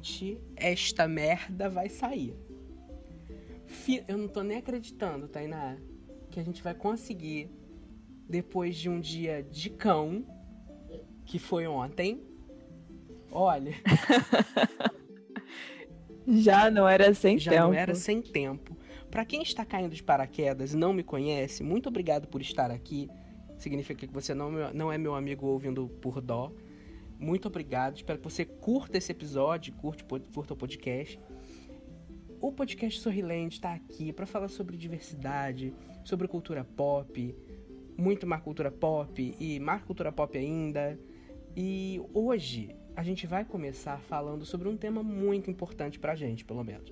finalmente esta merda vai sair. Eu não tô nem acreditando, Tainá, que a gente vai conseguir, depois de um dia de cão, que foi ontem. Olha. Já não era sem já tempo. Já não era sem tempo. Para quem está caindo de paraquedas e não me conhece, muito obrigado por estar aqui. Significa que você não, não é meu amigo ouvindo por dó. Muito obrigado. Espero que você curta esse episódio, curte, curta o podcast. O podcast Sorriland está aqui para falar sobre diversidade, sobre cultura pop, muito mais cultura pop e mais cultura pop ainda. E hoje a gente vai começar falando sobre um tema muito importante pra gente, pelo menos.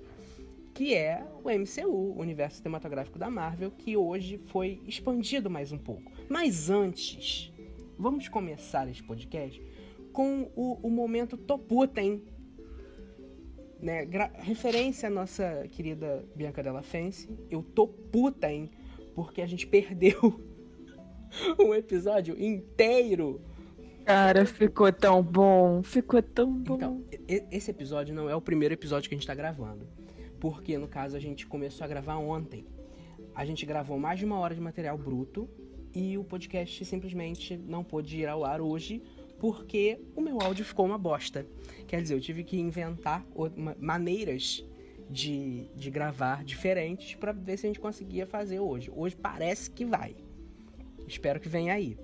Que é o MCU, o universo cinematográfico da Marvel, que hoje foi expandido mais um pouco. Mas antes, vamos começar esse podcast com o, o momento Toputem. Né? referência à nossa querida Bianca Della Fence. Eu tô puta, hein? Porque a gente perdeu um episódio inteiro Cara, ficou tão bom. Ficou tão bom. Então, esse episódio não é o primeiro episódio que a gente tá gravando. Porque, no caso, a gente começou a gravar ontem. A gente gravou mais de uma hora de material bruto e o podcast simplesmente não pôde ir ao ar hoje porque o meu áudio ficou uma bosta. Quer dizer, eu tive que inventar maneiras de, de gravar diferentes para ver se a gente conseguia fazer hoje. Hoje parece que vai. Espero que venha aí.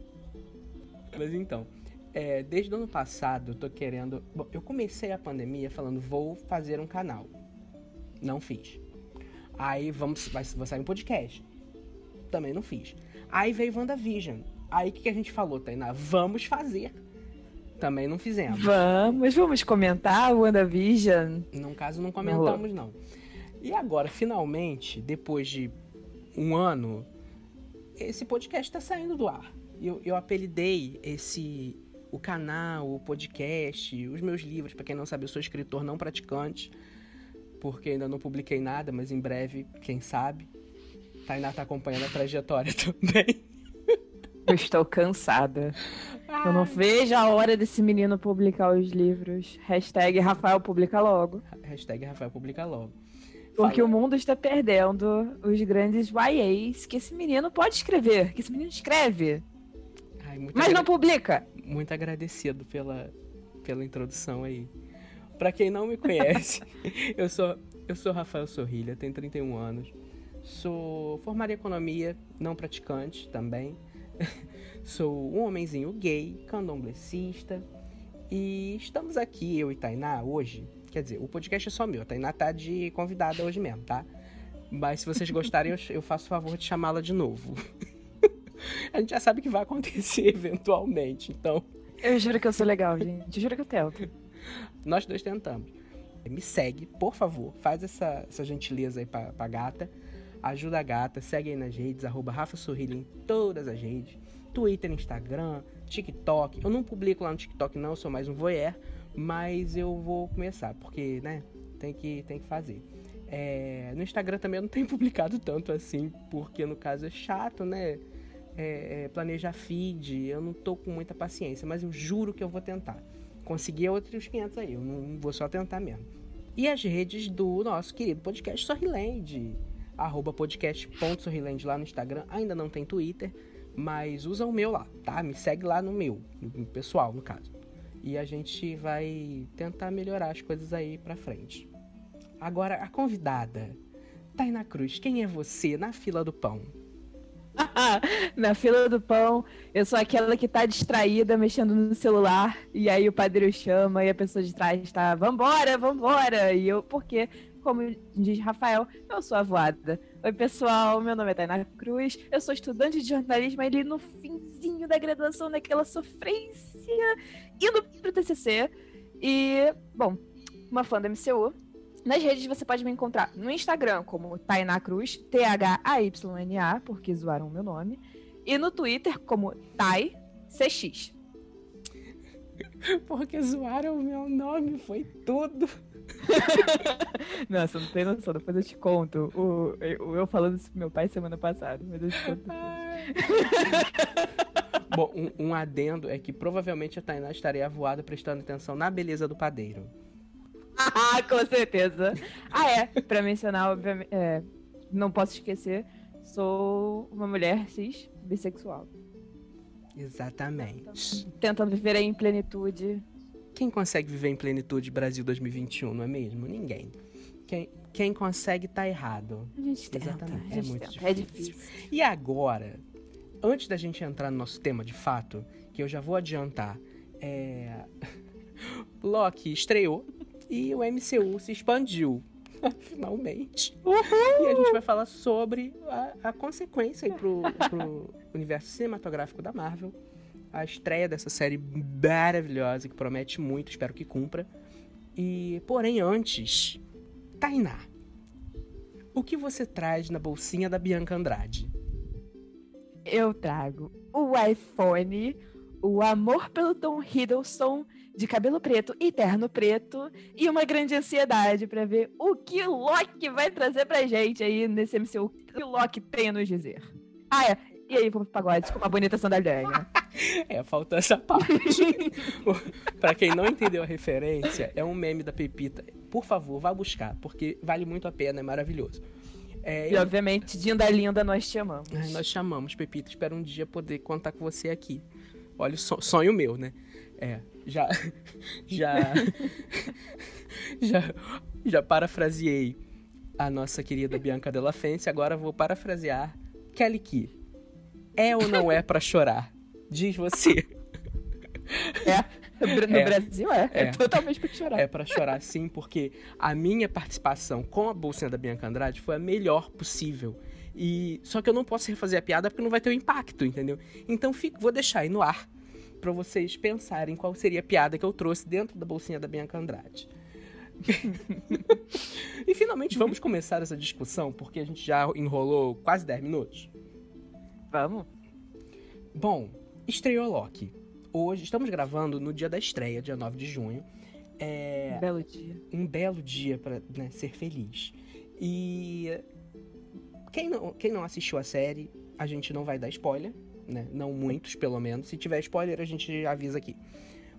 Mas então, é, desde o ano passado eu tô querendo. Bom, eu comecei a pandemia falando, vou fazer um canal. Não fiz. Aí vamos, vai, vai sair um podcast. Também não fiz. Aí veio WandaVision. Aí o que, que a gente falou, Tainá? Vamos fazer. Também não fizemos. Vamos, vamos comentar o WandaVision. No caso, não comentamos, não. E agora, finalmente, depois de um ano, esse podcast está saindo do ar. Eu, eu apelidei esse o canal, o podcast, os meus livros. Para quem não sabe, eu sou escritor não praticante, porque ainda não publiquei nada, mas em breve, quem sabe. Tainá tá acompanhando a trajetória também. Eu estou cansada. Eu não vejo a hora desse menino publicar os livros. Hashtag Rafael publica logo. Hashtag Rafael publica logo. Porque Fala. o mundo está perdendo os grandes YAs que esse menino pode escrever, que esse menino escreve. Ai, Mas não publica muito agradecido pela, pela introdução aí. Para quem não me conhece, eu sou eu sou Rafael Sorrilha, tenho 31 anos. Sou formado em economia, não praticante também. sou um homenzinho gay, candomblessista. E estamos aqui, eu e Tainá, hoje. Quer dizer, o podcast é só meu. A Tainá tá de convidada hoje mesmo, tá? Mas se vocês gostarem, eu, eu faço o favor de chamá-la de novo. a gente já sabe que vai acontecer eventualmente, então. Eu juro que eu sou legal, gente. Eu juro que eu tento. Nós dois tentamos. Me segue, por favor. Faz essa, essa gentileza aí pra, pra gata. Ajuda a gata. Segue aí nas redes, arroba Rafa em todas as redes. Twitter, Instagram, TikTok. Eu não publico lá no TikTok, não. Eu sou mais um voyeur. Mas eu vou começar, porque, né? Tem que, tem que fazer. É, no Instagram também eu não tenho publicado tanto assim, porque no caso é chato, né? é, é, planejar feed, eu não tô com muita paciência, mas eu juro que eu vou tentar. Conseguir outros 500 aí, eu não vou só tentar mesmo. E as redes do nosso querido podcast Sorriland, arroba podcast.sorriland lá no Instagram, ainda não tem Twitter, mas usa o meu lá, tá? Me segue lá no meu, no pessoal, no caso. E a gente vai tentar melhorar as coisas aí pra frente. Agora, a convidada, Taina Cruz, quem é você na fila do pão? Na fila do pão, eu sou aquela que tá distraída, mexendo no celular, e aí o padre chama e a pessoa de trás está, vambora, vambora! E eu, porque, como diz Rafael, eu sou a voada. Oi, pessoal, meu nome é Tainá Cruz, eu sou estudante de jornalismo ali no finzinho da graduação, naquela sofrência, indo pro TCC. E, bom, uma fã da MCU, nas redes você pode me encontrar no Instagram como Tainá Cruz, T-H-A-Y-N-A, porque zoaram o meu nome. E no Twitter como TaiCX. Porque zoaram o meu nome, foi tudo. Nossa, não tem noção, depois eu te conto. O, eu, eu falando isso pro meu pai semana passada, mas eu te conto Bom, um, um, adendo é que provavelmente a Tainá estaria voada prestando atenção na beleza do padeiro. Com certeza. Ah, é. Pra mencionar, obviamente, é, não posso esquecer, sou uma mulher cis bissexual. Exatamente. Tentando viver aí em plenitude. Quem consegue viver em plenitude Brasil 2021, não é mesmo? Ninguém. Quem, quem consegue tá errado. A gente tenta. Exatamente. É gente muito tenta. É difícil. difícil. E agora, antes da gente entrar no nosso tema de fato, que eu já vou adiantar, é... Loki estreou e o MCU se expandiu. Finalmente. E a gente vai falar sobre a, a consequência aí pro, pro universo cinematográfico da Marvel. A estreia dessa série maravilhosa que promete muito, espero que cumpra. E, porém, antes, Tainá, o que você traz na bolsinha da Bianca Andrade? Eu trago o iPhone, o amor pelo Tom Hiddleston, de cabelo preto e terno preto, e uma grande ansiedade pra ver o que Loki vai trazer pra gente aí nesse MCU. O que Loki tem a nos dizer. Ah, é. E aí, vamos pro pagode com uma bonita sandália. É, faltou essa parte. pra quem não entendeu a referência, é um meme da Pepita. Por favor, vá buscar, porque vale muito a pena, é maravilhoso. É, E obviamente, Dinda Linda, nós te amamos. Ai, nós chamamos, Pepita. Espero um dia poder contar com você aqui. Olha, sonho meu, né? É, já. Já. já, já parafraseei a nossa querida Bianca Della Fence. Agora vou parafrasear Kelly Key. É ou não é pra chorar? Diz você. É. No É. Brasil é. É, É. totalmente pra chorar. É pra chorar sim, porque a minha participação com a bolsinha da Bianca Andrade foi a melhor possível. E só que eu não posso refazer a piada porque não vai ter o impacto, entendeu? Então fico, vou deixar aí no ar pra vocês pensarem qual seria a piada que eu trouxe dentro da bolsinha da Bianca Andrade. e finalmente vamos começar essa discussão, porque a gente já enrolou quase 10 minutos. Vamos. Bom, estreou Loki. Hoje, estamos gravando no dia da estreia, dia 9 de junho. É, Belo dia. um belo dia pra né, ser feliz. E quem não, quem não assistiu a série, a gente não vai dar spoiler, né? Não muitos, pelo menos. Se tiver spoiler, a gente avisa aqui.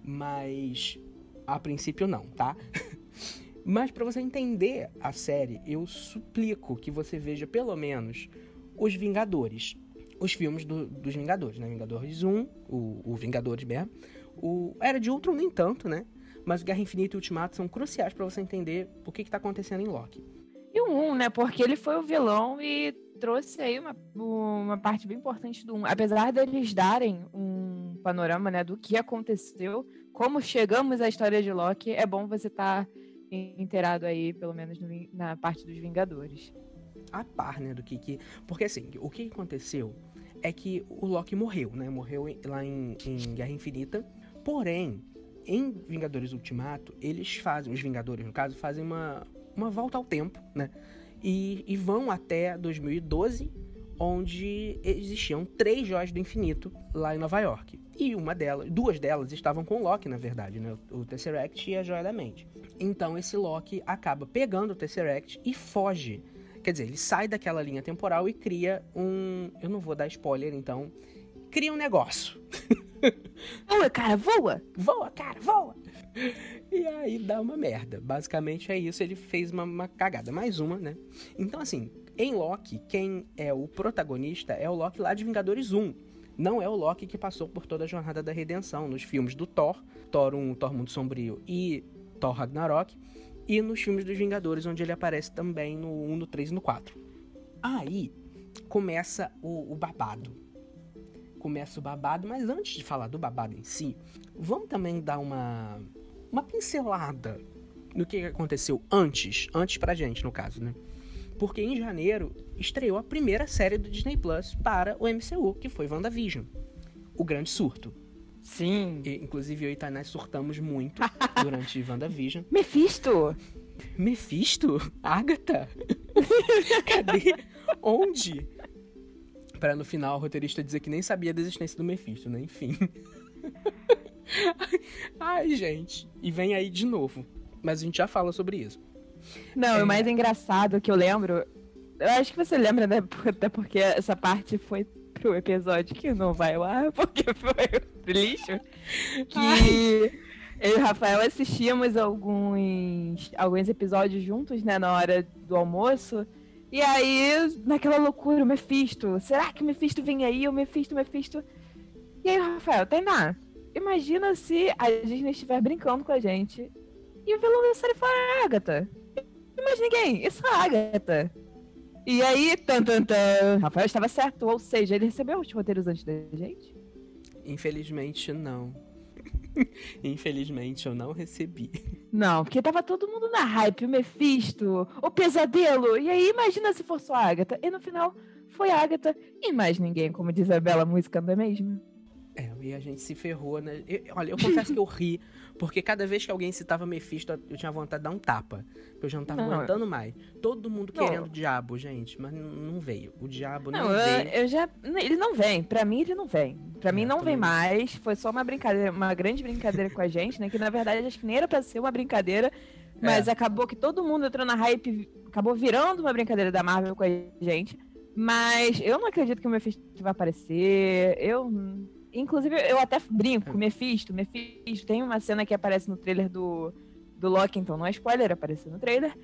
Mas a princípio não, tá? Mas pra você entender a série, eu suplico que você veja pelo menos os Vingadores. Os filmes do- dos Vingadores, né? Vingadores 1, o, o Vingadores mesmo. O Era de Ultron nem tanto, né? Mas Guerra Infinita e Ultimato são cruciais pra você entender o que, que tá acontecendo em Loki. E o 1, né? Porque ele foi o vilão e trouxe aí uma, uma parte bem importante do 1. Apesar deles darem um panorama, né, do que aconteceu, como chegamos à história de Loki, é bom você estar inteirado aí, pelo menos no na parte dos Vingadores. A par, né, do que que... Porque, assim, o que aconteceu é que o Loki morreu, né? Morreu lá em, em Guerra Infinita. Porém, em Vingadores Ultimato, eles fazem, os Vingadores, no caso, fazem uma, uma volta ao tempo, né? E, e vão até 2012, onde existiam três joias do infinito lá em Nova York. E uma delas, duas delas estavam com o Loki, na verdade, né? O Tesseract e a Joia da Mente. Então esse Loki acaba pegando o Tesseract e foge. Quer dizer, ele sai daquela linha temporal e cria um. Eu não vou dar spoiler, então. Cria um negócio. Voa, cara, voa! Voa, cara, voa! E aí dá uma merda. Basicamente é isso. Ele fez uma, uma cagada. Mais uma, né? Então, assim, em Loki, quem é o protagonista é o Loki lá de Vingadores 1. Não é o Loki que passou por toda a jornada da redenção nos filmes do Thor, Thor 1, Thor Mundo Sombrio e Thor Ragnarok, e nos filmes dos Vingadores, onde ele aparece também no 1, no 3 e no 4. Aí começa o, o babado. Começa o babado, mas antes de falar do babado em si, vamos também dar uma, uma pincelada no que aconteceu antes, antes pra gente, no caso, né? Porque em janeiro estreou a primeira série do Disney Plus para o MCU, que foi WandaVision. O grande surto. Sim. E, inclusive eu e Tainá surtamos muito durante WandaVision. Mephisto! Mephisto? Agatha? Cadê? Onde? Pra no final o roteirista dizer que nem sabia da existência do Mephisto, né? Enfim. Ai, gente. E vem aí de novo. Mas a gente já fala sobre isso. Não, É. o mais engraçado que eu lembro. Eu acho que você lembra, né? Até porque essa parte foi pro episódio que não vai lá, porque foi lixo. Que Eu e o Rafael assistíamos alguns, alguns episódios juntos, né, na hora do almoço. E aí, naquela loucura, o Mephisto. Será que o Mephisto vem aí? O Mephisto, o Mephisto. E aí, Rafael, Tainá, imagina se a Disney estiver brincando com a gente e o vilão da série for a Agatha. Mais ninguém, isso é a Agatha. E aí, tan, tan, tan, Rafael estava certo, ou seja, ele recebeu os roteiros antes da gente? Infelizmente, não. Infelizmente, eu não recebi. Não, porque tava todo mundo na hype, o Mephisto, o pesadelo. E aí, imagina se fosse a Agatha. E no final, foi a Agatha e mais ninguém, como diz a bela música, não é mesmo? É, e a gente se ferrou, né? Eu, olha, eu confesso que eu ri, porque cada vez que alguém citava Mephisto, eu tinha vontade de dar um tapa. Porque eu já não tava não, aguentando mais. Todo mundo não. querendo o diabo, gente, mas não veio. O diabo não, não veio. Eu, eu, já. Ele não vem. Pra mim, ele não vem. Pra é, mim, não vem mais. Foi só uma brincadeira, uma grande brincadeira com a gente, né? Que na verdade acho que nem era pra ser uma brincadeira. Mas é. acabou que todo mundo entrou na hype, acabou virando uma brincadeira da Marvel com a gente. Mas eu não acredito que o Mephisto vai aparecer. Eu Inclusive, eu até brinco, é. Mephisto, Mephisto. Tem uma cena que aparece no trailer do, do Loki, então não é spoiler, apareceu no trailer.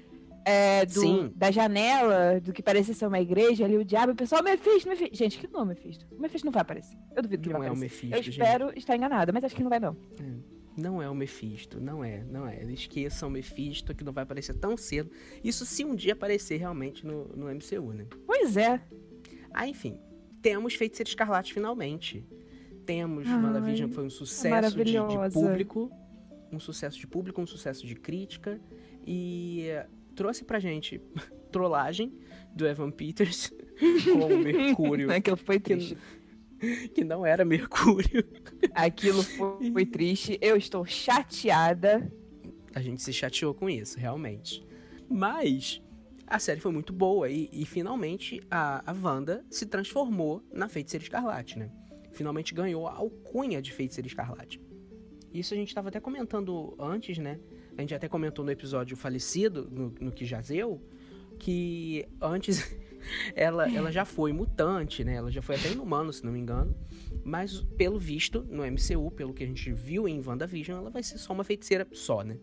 É, do, Sim. da janela, do que parecia ser uma igreja, ali o diabo, o pessoal, Mephisto, Mephisto. Gente, que não o Mephisto? O Mephisto não vai aparecer. Eu duvido que não vai é aparecer. O Mephisto, eu espero gente. estar enganada, mas acho que não vai não. É. Não é o Mephisto, não é, não é. Esqueçam o Mephisto, que não vai aparecer tão cedo. Isso se um dia aparecer realmente no, no MCU, né? Pois é. Ah, enfim. Temos Feiticeiro Escarlate finalmente temos Ai, WandaVision, que foi um sucesso de, de, público. Um sucesso de público, um sucesso de crítica. E trouxe pra gente trollagem do Evan Peters com o Mercúrio. Aquilo foi triste. Que, que não era Mercúrio. Aquilo foi, foi triste. Eu estou chateada. A gente se chateou com isso, realmente. Mas a série foi muito boa e, e finalmente a, a Wanda se transformou na Feiticeira Escarlate, né? Finalmente ganhou a alcunha de Feiticeira Escarlate. Isso a gente estava até comentando antes, né? A gente até comentou no episódio falecido, no, no que jazeu, que antes ela, ela já foi mutante, né? Ela já foi até inumano, se não me engano. Mas, pelo visto, no MCU, pelo que a gente viu em WandaVision, ela vai ser só uma feiticeira só, né?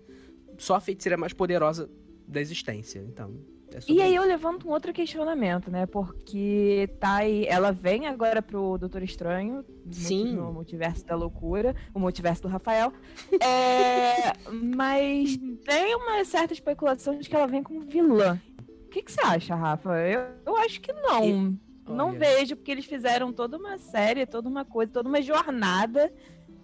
Só a feiticeira mais poderosa da existência. Então, é e aí eu levanto um outro questionamento, né? Porque tá aí, ela vem agora pro Doutor Estranho, Sim. no multiverso da loucura, o multiverso do Rafael. é, mas tem uma certa especulação de que ela vem como vilã. O que, que você acha, Rafa? Eu, eu acho que não. E, não vejo, porque eles fizeram toda uma série, toda uma coisa, toda uma jornada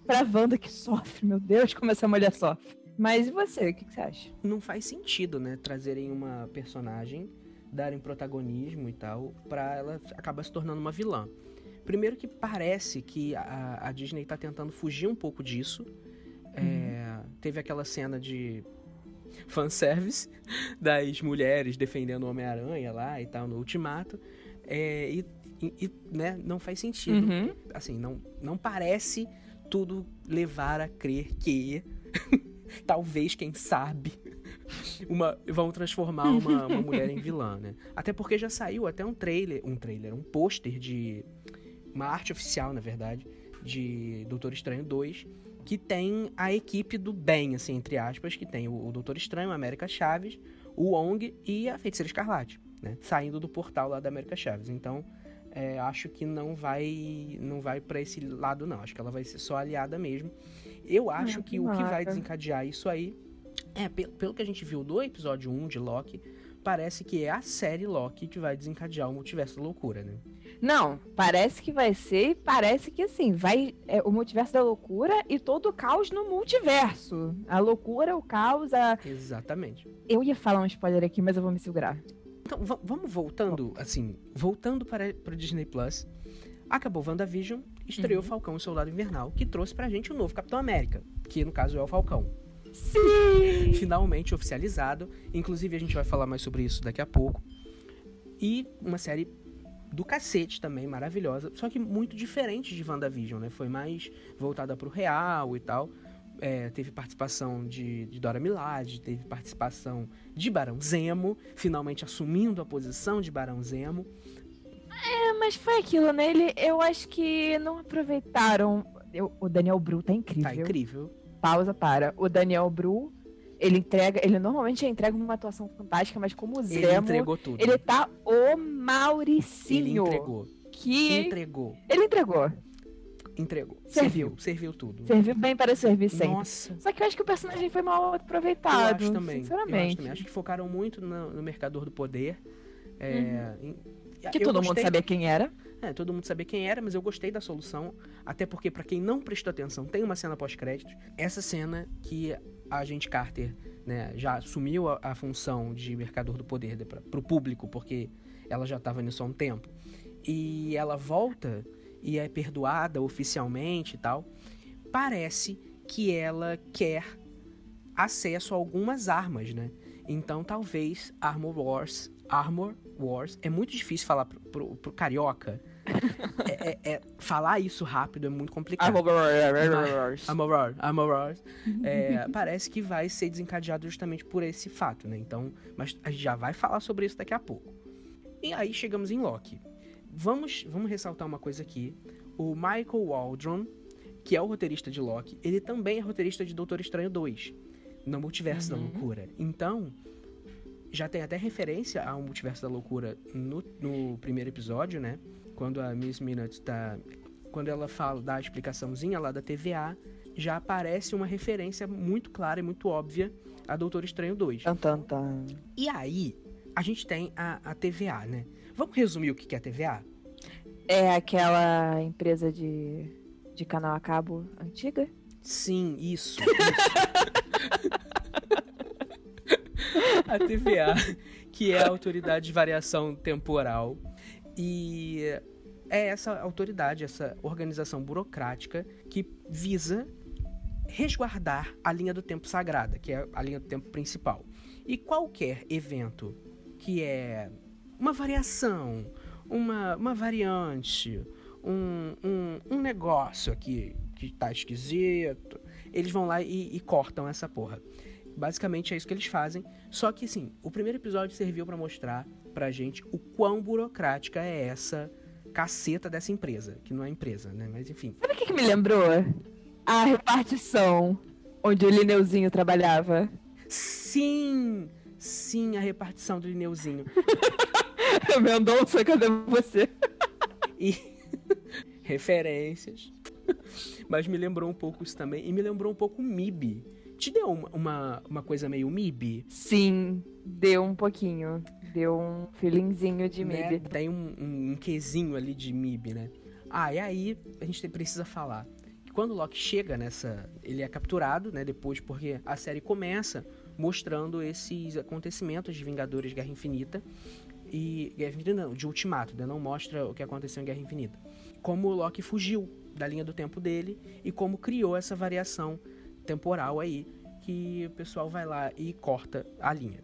pra Wanda que sofre. Meu Deus, como essa mulher sofre. Mas e você, o que, que, você acha? Não faz sentido, né? Trazerem uma personagem, darem protagonismo e tal, pra ela acabar se tornando uma vilã. Primeiro que parece que a, a Disney tá tentando fugir um pouco disso. É, uhum. É, teve aquela cena de fanservice das mulheres defendendo o Homem-Aranha lá e tal, no Ultimato. É, e, e né, não faz sentido. Uhum. Assim, não, não parece tudo levar a crer que talvez, quem sabe, uma, vão transformar uma, uma mulher em vilã, né? Até porque já saiu até um trailer, um trailer, um pôster de. Uma arte oficial, na verdade, de Doutor Estranho 2, que tem a equipe do bem, assim, entre aspas, que tem o, o Doutor Estranho, a América Chaves, o Wong e a Feiticeira Escarlate, né? Saindo do portal lá da América Chaves. Então, é, acho que não vai não vai para esse lado não. Acho que ela vai ser só aliada mesmo. Eu acho que o que vai desencadear isso aí é, pelo que a gente viu do episódio 1 de Loki, parece que é a série Loki que vai desencadear o multiverso da loucura, né? Não, parece que vai ser parece que assim, vai é, o multiverso da loucura e todo o caos no multiverso. A loucura, o caos, a... Exatamente. Eu ia falar um spoiler aqui, mas eu vou me segurar. Então, vamos voltando, assim, voltando para o Disney Plus. Acabou WandaVision, estreou uhum. Falcão e Soldado Invernal, que trouxe pra gente o novo Capitão América, que no caso é o Falcão. Sim! Finalmente oficializado. Inclusive, a gente vai falar mais sobre isso daqui a pouco. E uma série do cacete também, maravilhosa. Só que muito diferente de WandaVision, né? Foi mais voltada pro real e tal. É, teve participação de, de Dora Milaje, teve participação de Barão Zemo, finalmente assumindo a posição de Barão Zemo. É, mas foi aquilo, né? Ele, eu acho que não aproveitaram. Eu, o Daniel Bru tá incrível. Tá incrível. pausa para o Daniel Bru. Ele entrega, ele normalmente entrega uma atuação fantástica, mas como o Zemo, Ele entregou tudo. ele tá o Mauricinho. Ele entregou. Que Entregou. ele entregou. Entregou. Serviu. Serviu, serviu tudo. Serviu bem para servir sempre. Nossa. Só que eu acho que o personagem foi mal Eu aproveitado. acho também. Eu Sinceramente. acho também. Acho que focaram muito no, no Mercador do Poder. É, em- Que todo mundo gostei- sabia quem era. É, todo mundo sabia quem era, mas eu gostei da solução. Até porque, pra quem não prestou atenção, tem uma cena pós-créditos. Essa cena que a agente Carter né, já assumiu a, a função de mercador do poder para pro público, porque ela já estava nisso há um tempo. E ela volta e é perdoada oficialmente e tal. Parece que ela quer acesso a algumas armas, né? Então talvez Armor Wars. Armor Wars. É muito difícil falar pro, pro- pro carioca. É- é- é- falar isso rápido é muito complicado. Wars. Armor Wars. É, parece que vai ser desencadeado justamente por esse fato, né? Então, mas a gente já vai falar sobre isso daqui a pouco. E aí chegamos em Loki. Vamos, vamos ressaltar uma coisa aqui. O Michael Waldron, que é o roteirista de Loki, ele também é roteirista de Doutor Estranho 2, no Multiverso da Uhum. Loucura. Então, já tem até referência ao Multiverso da Loucura no, no primeiro episódio, né? Quando a Miss Minutes tá. Quando ela fala, dá a explicaçãozinha lá da TVA, já aparece uma referência muito clara e muito óbvia a Doutor Estranho 2. Tan, tan, tan. E aí, a gente tem a, a TVA, né? Vamos resumir o que que é a TVA? É aquela empresa de, de canal a cabo antiga? Sim, isso. isso. a TVA, que é a Autoridade de Variação Temporal. E é essa autoridade, essa organização burocrática que visa resguardar a linha do tempo sagrada, que é a linha do tempo principal. E qualquer evento que é uma variação, uma, uma variante, um, um, um negócio aqui que tá esquisito, eles vão lá e, e cortam essa porra. Basicamente é isso que eles fazem. Só que, assim, o primeiro episódio serviu pra mostrar pra gente o quão burocrática é essa caceta dessa empresa. Que não é empresa, né? Mas enfim. Sabe o que, que me lembrou? A repartição onde o Lineuzinho trabalhava. Sim! Sim, a repartição do Lineuzinho. Mendonça, cadê você? E referências. Mas me lembrou um pouco isso também. E me lembrou um pouco o MIB. Te deu uma, uma, uma coisa meio MIB? Sim, deu um pouquinho. Deu um feelingzinho de né? MIB. Tem um, um, um quesinho ali de MIB, né? Ah, e aí a gente precisa falar. que Quando o Loki chega nessa. Ele é capturado, né? Depois, porque a série começa mostrando esses acontecimentos de Vingadores Guerra Infinita. E. Guerra Infinita não, de Ultimato, né? Não mostra o que aconteceu em Guerra Infinita. Como o Loki fugiu da linha do tempo dele e como criou essa variação temporal aí. Que o pessoal vai lá e corta a linha.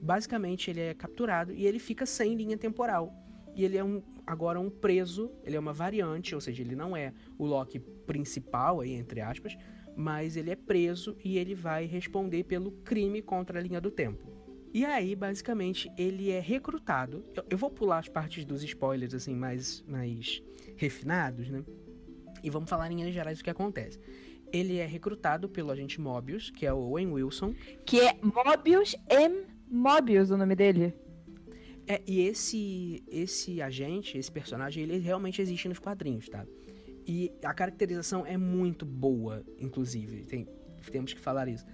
Basicamente, ele é capturado e ele fica sem linha temporal. E ele é um, agora um preso, ele é uma variante, ou seja, ele não é o Loki principal, aí, entre aspas, mas ele é preso e ele vai responder pelo crime contra a linha do tempo. E aí, basicamente, ele é recrutado. Eu, eu vou pular as partes dos spoilers, assim, mais, mais refinados, né? E vamos falar em linhas gerais o que acontece. Ele é recrutado pelo agente Mobius, que é o Owen Wilson, Que é Mobius M. Mobius o nome dele. É, e esse esse agente, esse personagem, ele realmente existe nos quadrinhos, tá? E a caracterização é muito boa, inclusive, tem- temos que falar isso.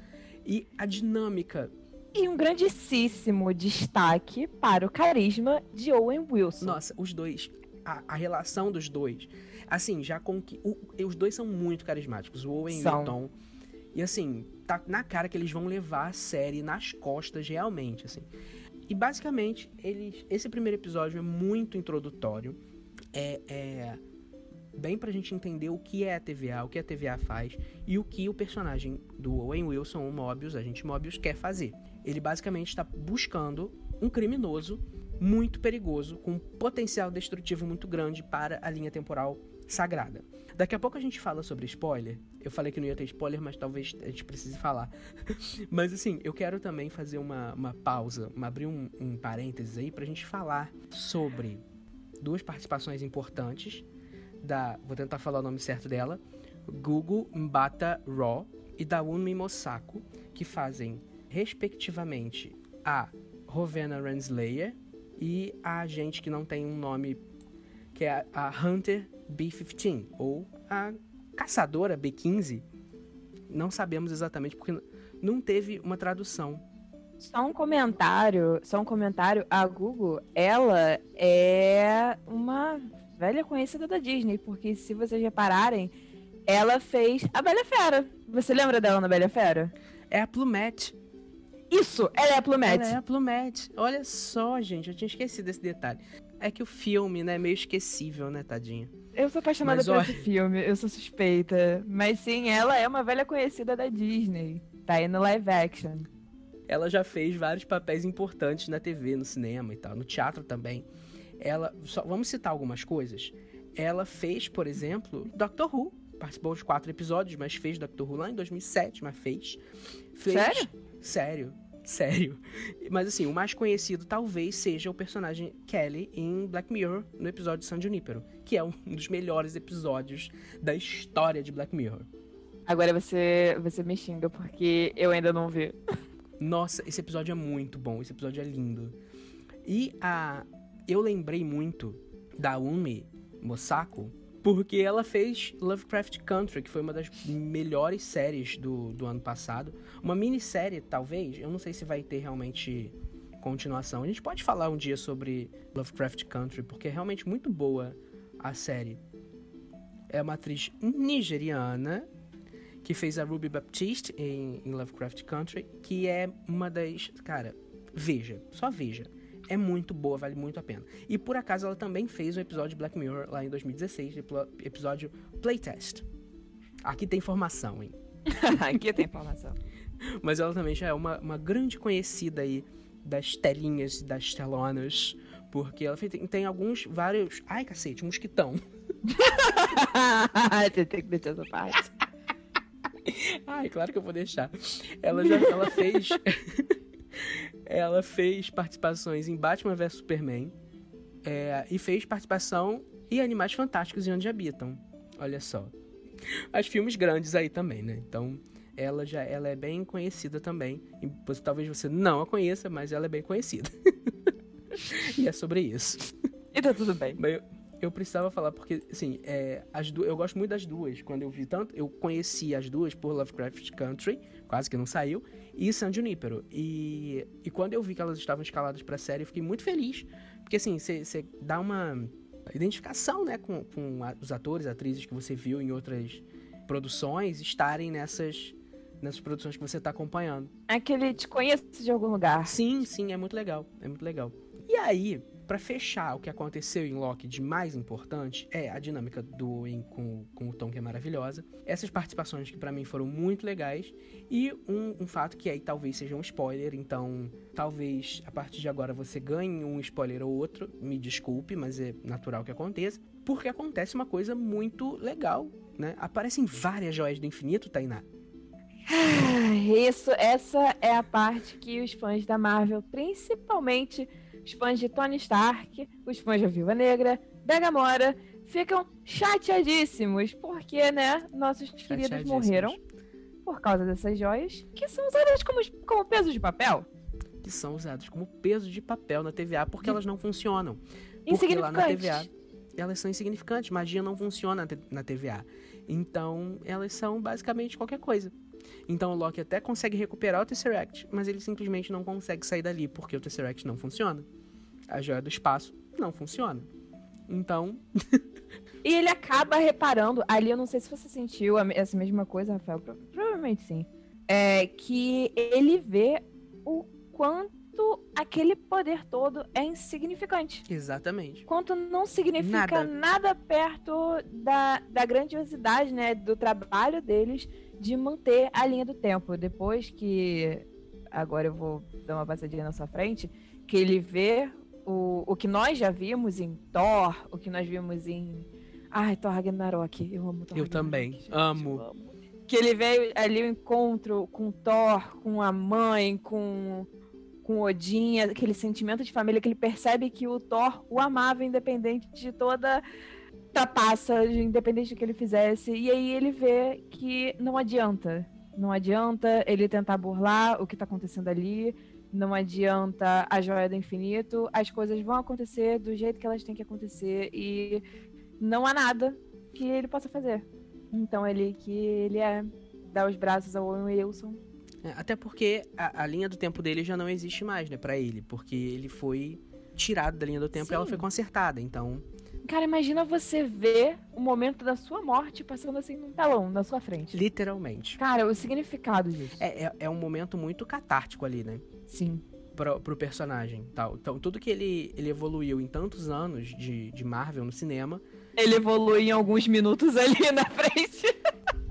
E a dinâmica, E um grandíssimo destaque para o carisma de Owen Wilson. nossa, os dois, a, a relação dos dois, assim, já com que os dois são muito carismáticos, o Owen São. e o Tom. E assim, tá na cara que eles vão levar a série nas costas realmente, assim. E basicamente, eles, esse primeiro episódio é muito introdutório. É, é bem pra gente entender o que é a TVA, o que a TVA faz e o que o personagem do Owen Wilson, o Mobius, a gente Mobius, quer fazer. Ele basicamente está buscando um criminoso muito perigoso, com um potencial destrutivo muito grande para a linha temporal sagrada. Daqui a pouco a gente fala sobre spoiler. Eu falei que não ia ter spoiler, mas talvez a gente precise falar. mas assim, eu quero também fazer uma, uma pausa, uma, abrir um, um parênteses aí pra gente falar sobre duas participações importantes da. Vou tentar falar o nome certo dela. Google Mbata Raw, e da Unmi Mosako, que fazem, respectivamente, a Rowena Renslayer e a gente que não tem um nome, que é a Hunter B-15, ou a Caçadora B-15. Não sabemos exatamente, porque não teve uma tradução. Só um comentário, só um comentário. A Google, ela é uma velha conhecida da Disney, porque se vocês repararem, ela fez a Bela Fera. Você lembra dela na Bela Fera? É a Plumette. Isso, ela é a Plumette. Ela é a Plumette. Olha só, gente, eu tinha esquecido desse detalhe. É que o filme, né, é meio esquecível, né, tadinha? Eu sou apaixonada Mas, por esse filme, eu sou suspeita. Mas sim, ela é uma velha conhecida da Disney. Tá aí no live action. Ela já fez vários papéis importantes na TV, no cinema e tal, no teatro também. Ela, só, vamos citar algumas coisas. Ela fez, por exemplo, Doctor Who. Participou de quatro episódios, mas fez Doctor Who lá em 2007, mas fez. fez Sério? Sério. Sério. Mas assim, o mais conhecido talvez seja o personagem Kelly em Black Mirror, no episódio de San Junipero, que é um dos melhores episódios da história de Black Mirror. Agora você, você me xinga porque eu ainda não vi. Nossa, esse episódio é muito bom, esse episódio é lindo. E a eu lembrei muito da Umi Mosako porque ela fez Lovecraft Country, que foi uma das melhores séries do, do ano passado. Uma minissérie, talvez. Eu não sei se vai ter realmente continuação. A gente pode falar um dia sobre Lovecraft Country, porque é realmente muito boa a série. É uma atriz nigeriana que fez a Ruby Baptiste em, em Lovecraft Country, que é uma das. Cara, veja, só veja é muito boa, vale muito a pena. E por acaso ela também fez um episódio de Black Mirror lá em 2016, episódio Playtest. Aqui tem informação, hein? Aqui tem informação. Mas ela também já é uma, uma grande conhecida aí das telinhas, das telonas, porque ela tem, tem alguns, vários... Ai, cacete, mosquitão. Você tem que deixar essa parte. Ai, claro que eu vou deixar. Ela já ela fez... Ela fez participações em Batman vs Superman é, e fez participação em Animais Fantásticos e Onde Habitam. Olha só. As filmes grandes aí também, né? Então, ela já ela é bem conhecida também. E, talvez você não a conheça, mas ela é bem conhecida. e é sobre isso. E tá tudo bem. Eu, precisava falar porque, assim, é, as du eu gosto muito das duas. Quando eu vi tanto, eu conheci as duas por Lovecraft Country, quase que não saiu, e San Junipero. E, e quando eu vi que elas estavam escaladas pra série, eu fiquei muito feliz. Porque, assim, você dá uma identificação, né, com, com os atores, atrizes que você viu em outras produções estarem nessas nessas produções que você está acompanhando. É que ele te conhece de algum lugar. Sim, sim, é muito legal. É muito legal. E aí, para fechar o que aconteceu em Loki de mais importante é a dinâmica do Owen com, com o Tom, que é maravilhosa. Essas participações que para mim foram muito legais. E um, um, fato que aí talvez seja um spoiler, então talvez a partir de agora você ganhe um spoiler ou outro. Me desculpe, mas é natural que aconteça. Porque acontece uma coisa muito legal, né? Aparecem várias joias do infinito, Tainá. Ah, isso, essa é a parte que os fãs da Marvel, principalmente os fãs de Tony Stark, os fãs da Viúva Negra, da Gamora, ficam chateadíssimos, porque, né, nossos queridos morreram por causa dessas joias, que são usadas como, como peso de papel. Que são usadas como peso de papel na TVA, porque elas não funcionam. Porque lá na TVA elas são insignificantes, magia não funciona na TVA. Então, elas são basicamente qualquer coisa. Então o Loki até consegue recuperar o Tesseract, mas ele simplesmente não consegue sair dali, porque o Tesseract não funciona. A joia do espaço não funciona. Então. e ele acaba reparando, ali eu não sei se você sentiu essa mesma coisa, Rafael, provavelmente sim. É que ele vê o quanto aquele poder todo é insignificante. Exatamente. Quanto não significa nada, nada perto da, da grandiosidade, né, do trabalho deles de manter a linha do tempo. Depois que. Agora eu vou dar uma passadinha na sua frente. Que ele vê o, o que nós já vimos em Thor, o que nós vimos em. Ai, Thor Ragnarok. Eu amo Thor Eu Ragnarok, também. Gente, amo. Eu amo. Que ele veio ali o encontro com Thor, com a mãe, com com Odin, aquele sentimento de família que ele percebe que o Thor o amava independente de toda trapaça, independente do que ele fizesse. E aí ele vê que não adianta. Não adianta ele tentar burlar o que tá acontecendo ali. Não adianta a joia do infinito. As coisas vão acontecer do jeito que elas têm que acontecer. E não há nada que ele possa fazer. Então ele que ele é dar os braços ao Owen Wilson. É, até porque a, a, linha do tempo dele já não existe mais, né, para ele, porque ele foi tirado da linha do tempo Sim. e ela foi consertada, então. Cara, imagina você ver o momento da sua morte passando assim num telão na sua frente. Literalmente. Cara, o significado disso. É, é, é um momento muito catártico ali, né? Sim. Pro, pro personagem tal. Então, tudo que ele, ele evoluiu em tantos anos de, de Marvel no cinema. Ele evolui em alguns minutos ali na frente.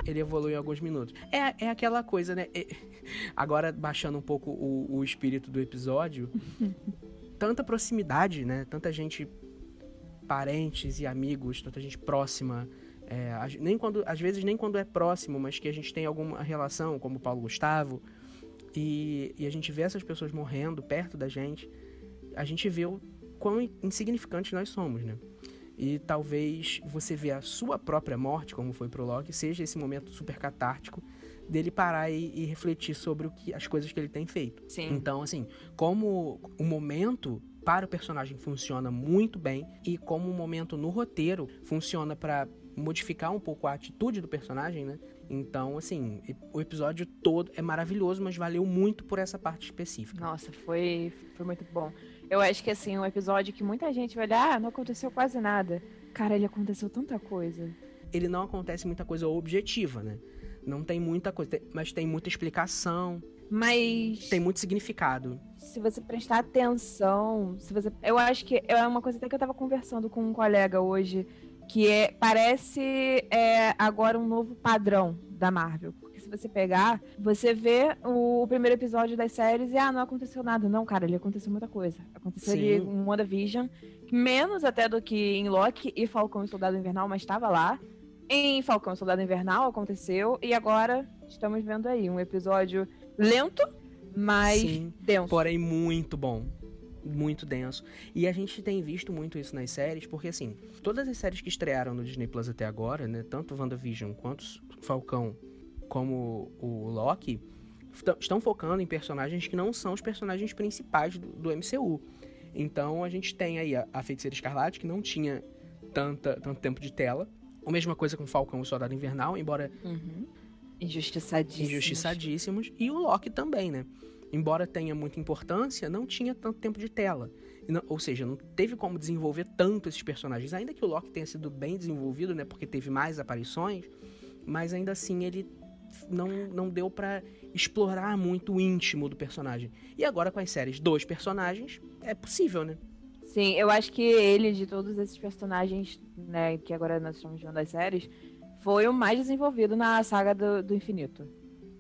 ele evolui em alguns minutos. É, é aquela coisa, né? É, agora, baixando um pouco o, o espírito do episódio, tanta proximidade, né? Tanta gente, parentes e amigos, tanta gente próxima. É, nem quando, às vezes nem quando é próximo, mas que a gente tem alguma relação, como o Paulo Gustavo, e, e a gente vê essas pessoas morrendo perto da gente, a gente vê o quão insignificantes nós somos, né? E talvez você ver a sua própria morte, como foi pro Loki, seja esse momento super catártico dele parar e, e, refletir sobre o que as coisas que ele tem feito. Sim. Então, assim, como o momento para o personagem funciona muito bem e como o momento no roteiro funciona para modificar um pouco a atitude do personagem, né? Então, assim, o episódio todo é maravilhoso, mas valeu muito por essa parte específica. Nossa, foi, foi muito bom. Eu acho que, assim, um episódio que muita gente vai olhar, ah, não aconteceu quase nada. Cara, ele aconteceu tanta coisa. Ele não acontece muita coisa objetiva, né? Não tem muita coisa, mas tem muita explicação. Mas. Tem muito significado. Se você prestar atenção, se você. Eu acho que é uma coisa até que eu tava conversando com um colega hoje, que é, parece é, agora um novo padrão da Marvel você pegar, você vê o, primeiro episódio das séries e, ah, não aconteceu nada. Não, cara, ali aconteceu muita coisa. Aconteceu Sim. ali em WandaVision, menos até do que em Loki e Falcão e Soldado Invernal, mas estava lá. Em Falcão e Soldado Invernal aconteceu, e agora estamos vendo aí um episódio lento, mas Sim, denso. Porém, muito bom muito denso. E a gente tem visto muito isso nas séries, porque assim, todas as séries que estrearam no Disney Plus até agora, né, tanto WandaVision quanto Falcão como o Loki, estão focando em personagens que não são os personagens principais do, do MCU. Então a gente tem aí a, a, Feiticeira Escarlate, que não tinha tanta, tanto tempo de tela. A mesma coisa com Falcão e o Soldado Invernal, embora. Uhum. Injustiçadíssimos. Injustiçadíssimos. E o Loki também, né? Embora tenha muita importância, não tinha tanto tempo de tela. Não, ou seja, não teve como desenvolver tanto esses personagens. Ainda que o Loki tenha sido bem desenvolvido, né? Porque teve mais aparições. Mas ainda assim ele não, não deu para explorar muito o íntimo do personagem. E agora com as séries dos personagens, é possível, né? Sim, eu acho que ele, de todos esses personagens, né, que agora nós estamos vendo as séries, foi o mais desenvolvido na saga do, do infinito.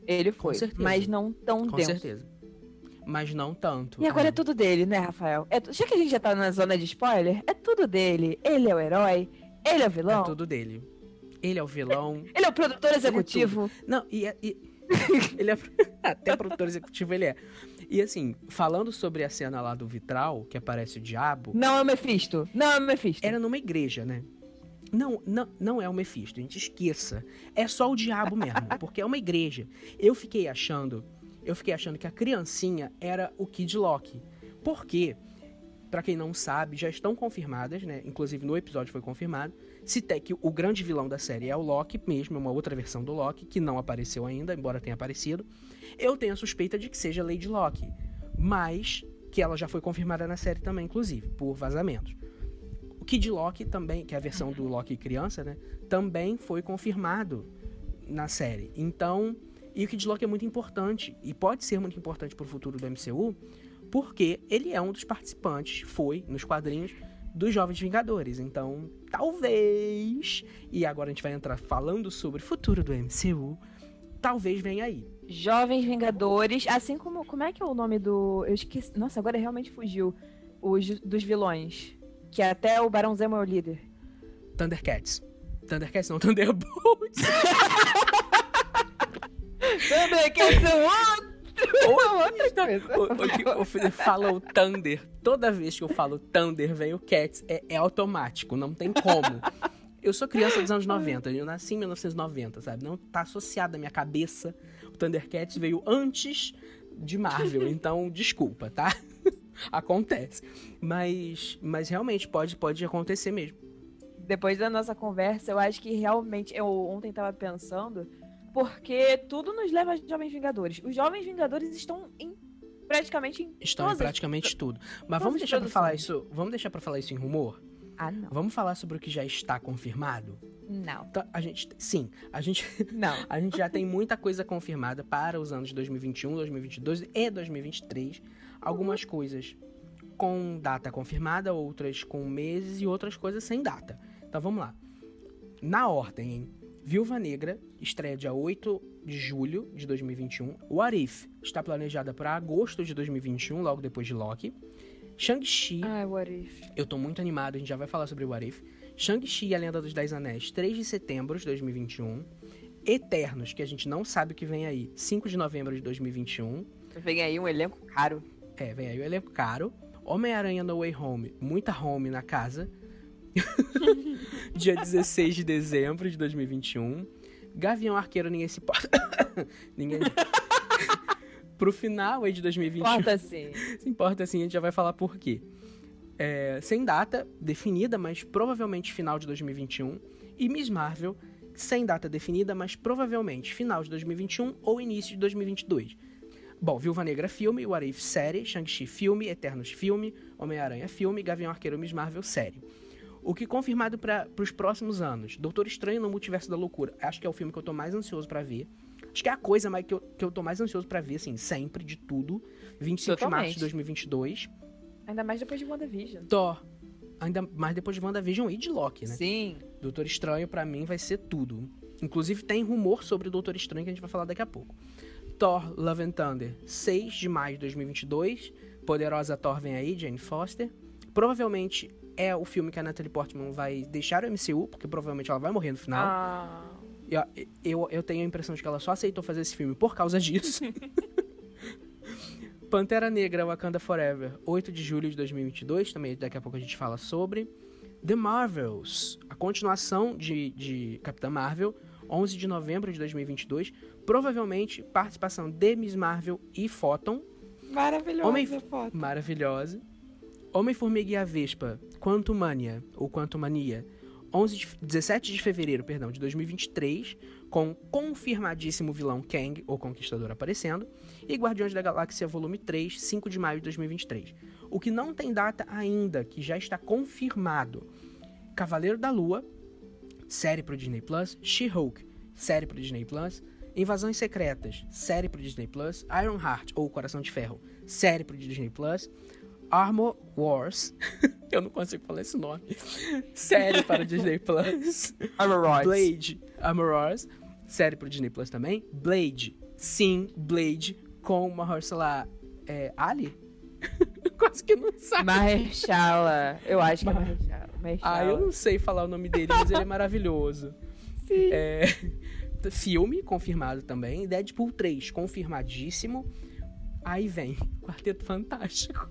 Ele foi, mas não tão com denso. Com certeza. Mas não tanto. E agora é. é tudo dele, né, Rafael? É, já que a gente já tá na zona de spoiler, é tudo dele. Ele é o herói, ele é o vilão. É tudo dele. Ele é o vilão. Ele é o produtor é executivo. É Não, e, é, e... ele é até produtor executivo ele é. E assim, falando sobre a cena lá do vitral, que aparece o diabo. Não é o Mephisto. Não é o Mephisto. Era numa igreja, né? Não, não, não é o Mephisto, a gente esqueça. É só o diabo mesmo, porque é uma igreja. Eu fiquei achando, eu fiquei achando que a criancinha era o Kid Loki. Por quê? Para quem não sabe, já estão confirmadas, né? Inclusive no episódio foi confirmado se que o grande vilão da série é o Loki mesmo, é uma outra versão do Loki, que não apareceu ainda, embora tenha aparecido. Eu tenho a suspeita de que seja Lady Loki, mas que ela já foi confirmada na série também, inclusive, por vazamentos. O Kid Loki também, que é a versão do Loki criança, né, também foi confirmado na série. Então, e o Kid Loki é muito importante, e pode ser muito importante para o futuro do MCU, porque ele é um dos participantes, foi, nos quadrinhos, dos Jovens Vingadores. Então, talvez, e agora a gente vai entrar falando sobre o futuro do MCU, talvez venha aí. Jovens Vingadores, assim como. Como é que é o nome do. Eu esqueci. Nossa, agora realmente fugiu. Os dos vilões. Que até o Barão Zemo é o líder. Thundercats. Thundercats não, Thunderbolts. Thundercats é outro outra coisa. fala o Thunder. Toda vez que eu falo Thunder, vem o Cats. É, é automático, não tem como. Eu sou criança dos anos 90, eu nasci em 1990, sabe? Não tá associado à minha cabeça. O Thundercats veio antes de Marvel, então desculpa, tá? Acontece. Mas, mas realmente pode, pode acontecer mesmo. Depois da nossa conversa, eu acho que realmente. Eu ontem tava pensando, porque tudo nos leva a Jovens Vingadores. Os Jovens Vingadores estão em praticamente em Estão em praticamente tudo. Mas vamos deixar para falar isso. Vamos deixar para falar isso em rumor? Ah, não. Vamos falar sobre o que já está confirmado? Não. Então, a gente, sim, a gente, não. a gente já tem muita coisa confirmada para os anos 2021, 2022 e 2023. Algumas coisas com data confirmada, outras com meses e outras coisas sem data. Então vamos lá. Na ordem, hein? Viúva Negra estreia dia 8 de julho de 2021. What If está planejada para agosto de 2021, logo depois de Loki. Shang-Chi. Ai, What If. Eu tô muito animado, a gente já vai falar sobre o What If. Shang-Chi e a Lenda dos Dez Anéis, 3 de setembro de 2021. Eternos, que a gente não sabe o que vem aí, 5 de novembro de 2021. Vem aí um elenco caro. É, vem aí o elenco caro. Homem-Aranha No Way Home, muita home na casa. Dia 16 de dezembro de 2021. Gavião Arqueiro, ninguém se importa. ninguém. Pro final aí de 2021. Importa sim. Se importa sim, a gente já vai falar por quê. É, sem data definida, mas provavelmente final de 2021. E Miss Marvel, sem data definida, mas provavelmente final de 2021 ou início de 2022. Bom, Viúva Negra filme, What If série, Shang-Chi filme, Eternos filme, Homem-Aranha filme, Gavião Arqueiro Miss Marvel série. O que confirmado para os próximos anos? Doutor Estranho no Multiverso da Loucura. Acho que é o filme que eu tô mais ansioso para ver. Acho que é a coisa mais que eu, que eu tô mais ansioso para ver, assim, sempre, de tudo. 25 Totalmente. de março de 2022. Ainda mais depois de WandaVision. Thor. Ainda mais depois de WandaVision e de Loki, né? Sim. Doutor Estranho, para mim, vai ser tudo. Inclusive, tem rumor sobre o Doutor Estranho que a gente vai falar daqui a pouco. Thor Love and Thunder, 6 de maio de 2022. Poderosa Thor vem aí, Jane Foster. Provavelmente é o filme que a Natalie Portman vai deixar o MCU, porque provavelmente ela vai morrer no final. Ah. Eu, eu, eu tenho a impressão de que ela só aceitou fazer esse filme por causa disso. Pantera Negra Wakanda Forever, 8 de julho de 2022, também daqui a pouco a gente fala sobre. The Marvels, a continuação de, de Capitã Marvel, 11 de novembro de 2022. Provavelmente participação de Miss Marvel e Photon. Maravilhosa Homem- foto. Maravilhosa. Homem-Formiga e a Vespa, Quantumania, ou Quantumania, 11 de, 17 de fevereiro, perdão, de 2023, com confirmadíssimo vilão Kang, ou Conquistador, aparecendo, e Guardiões da Galáxia Volume 3, 5 de maio de 2023. O que não tem data ainda, que já está confirmado. Cavaleiro da Lua, série pro Disney Plus, She-Hulk, série pro Disney Plus, Invasões Secretas, série pro Disney Plus, Iron Heart, ou Coração de Ferro, série pro Disney Plus, Armor Wars, eu não consigo falar esse nome, série para o Disney Plus, Blade, Armor Wars, série pro Disney Plus também, Blade, sim, Blade, com Mahershala é, Ali? Quase que não sabe. Mahershala. Eu acho que é Mar- Mahershala. Mahershala. Ah, eu não sei falar o nome dele, mas ele é maravilhoso. Sim. É, filme confirmado também. Deadpool 3, confirmadíssimo. Aí vem Quarteto Fantástico.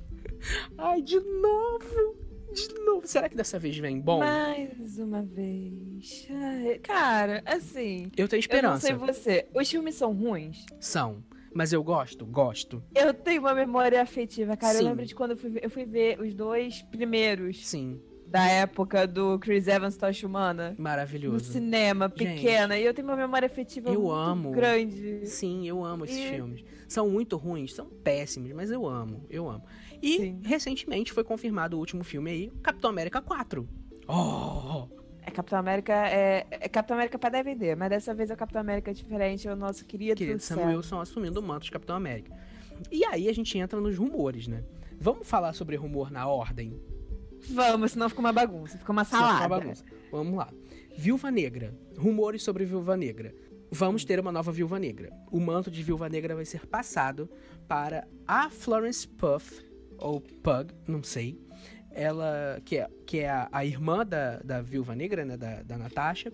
Ai, de novo! De novo. Será que dessa vez vem bom? Mais uma vez. Ai, Cara, assim. Eu tenho Eu não esperança. sei você. Os filmes são ruins? São. Mas eu gosto? Gosto. Eu tenho uma memória afetiva, cara. Sim. Eu lembro de quando eu fui, ver, eu fui ver os dois primeiros Sim. da época do Chris Evans Tocha Humana. No Maravilhoso. cinema, Gente, pequena. E eu tenho uma memória afetiva eu muito amo. grande. Sim, eu amo esses E- filmes. São muito ruins, são péssimos, mas eu amo, eu amo. E Sim. recentemente foi confirmado o último filme aí, Capitão América 4. Oh! É Capitão América é, é Capitão América pra DVD, mas dessa vez é o Capitão América diferente, é o nosso querido, Querido Sam. Wilson assumindo o manto de Capitão América. E aí a gente entra nos rumores, né? Vamos falar sobre rumor na ordem? Vamos, senão fica uma bagunça, fica uma Senão fica salada. uma bagunça. Vamos lá. Viúva Negra. Rumores sobre Viúva Negra. Vamos ter uma nova Viúva Negra. O manto de Viúva Negra vai ser passado para a Florence Puff, ou Pug, não sei. Ela, que é, que é a, a irmã da, da Viúva Negra, né, da, da Natasha.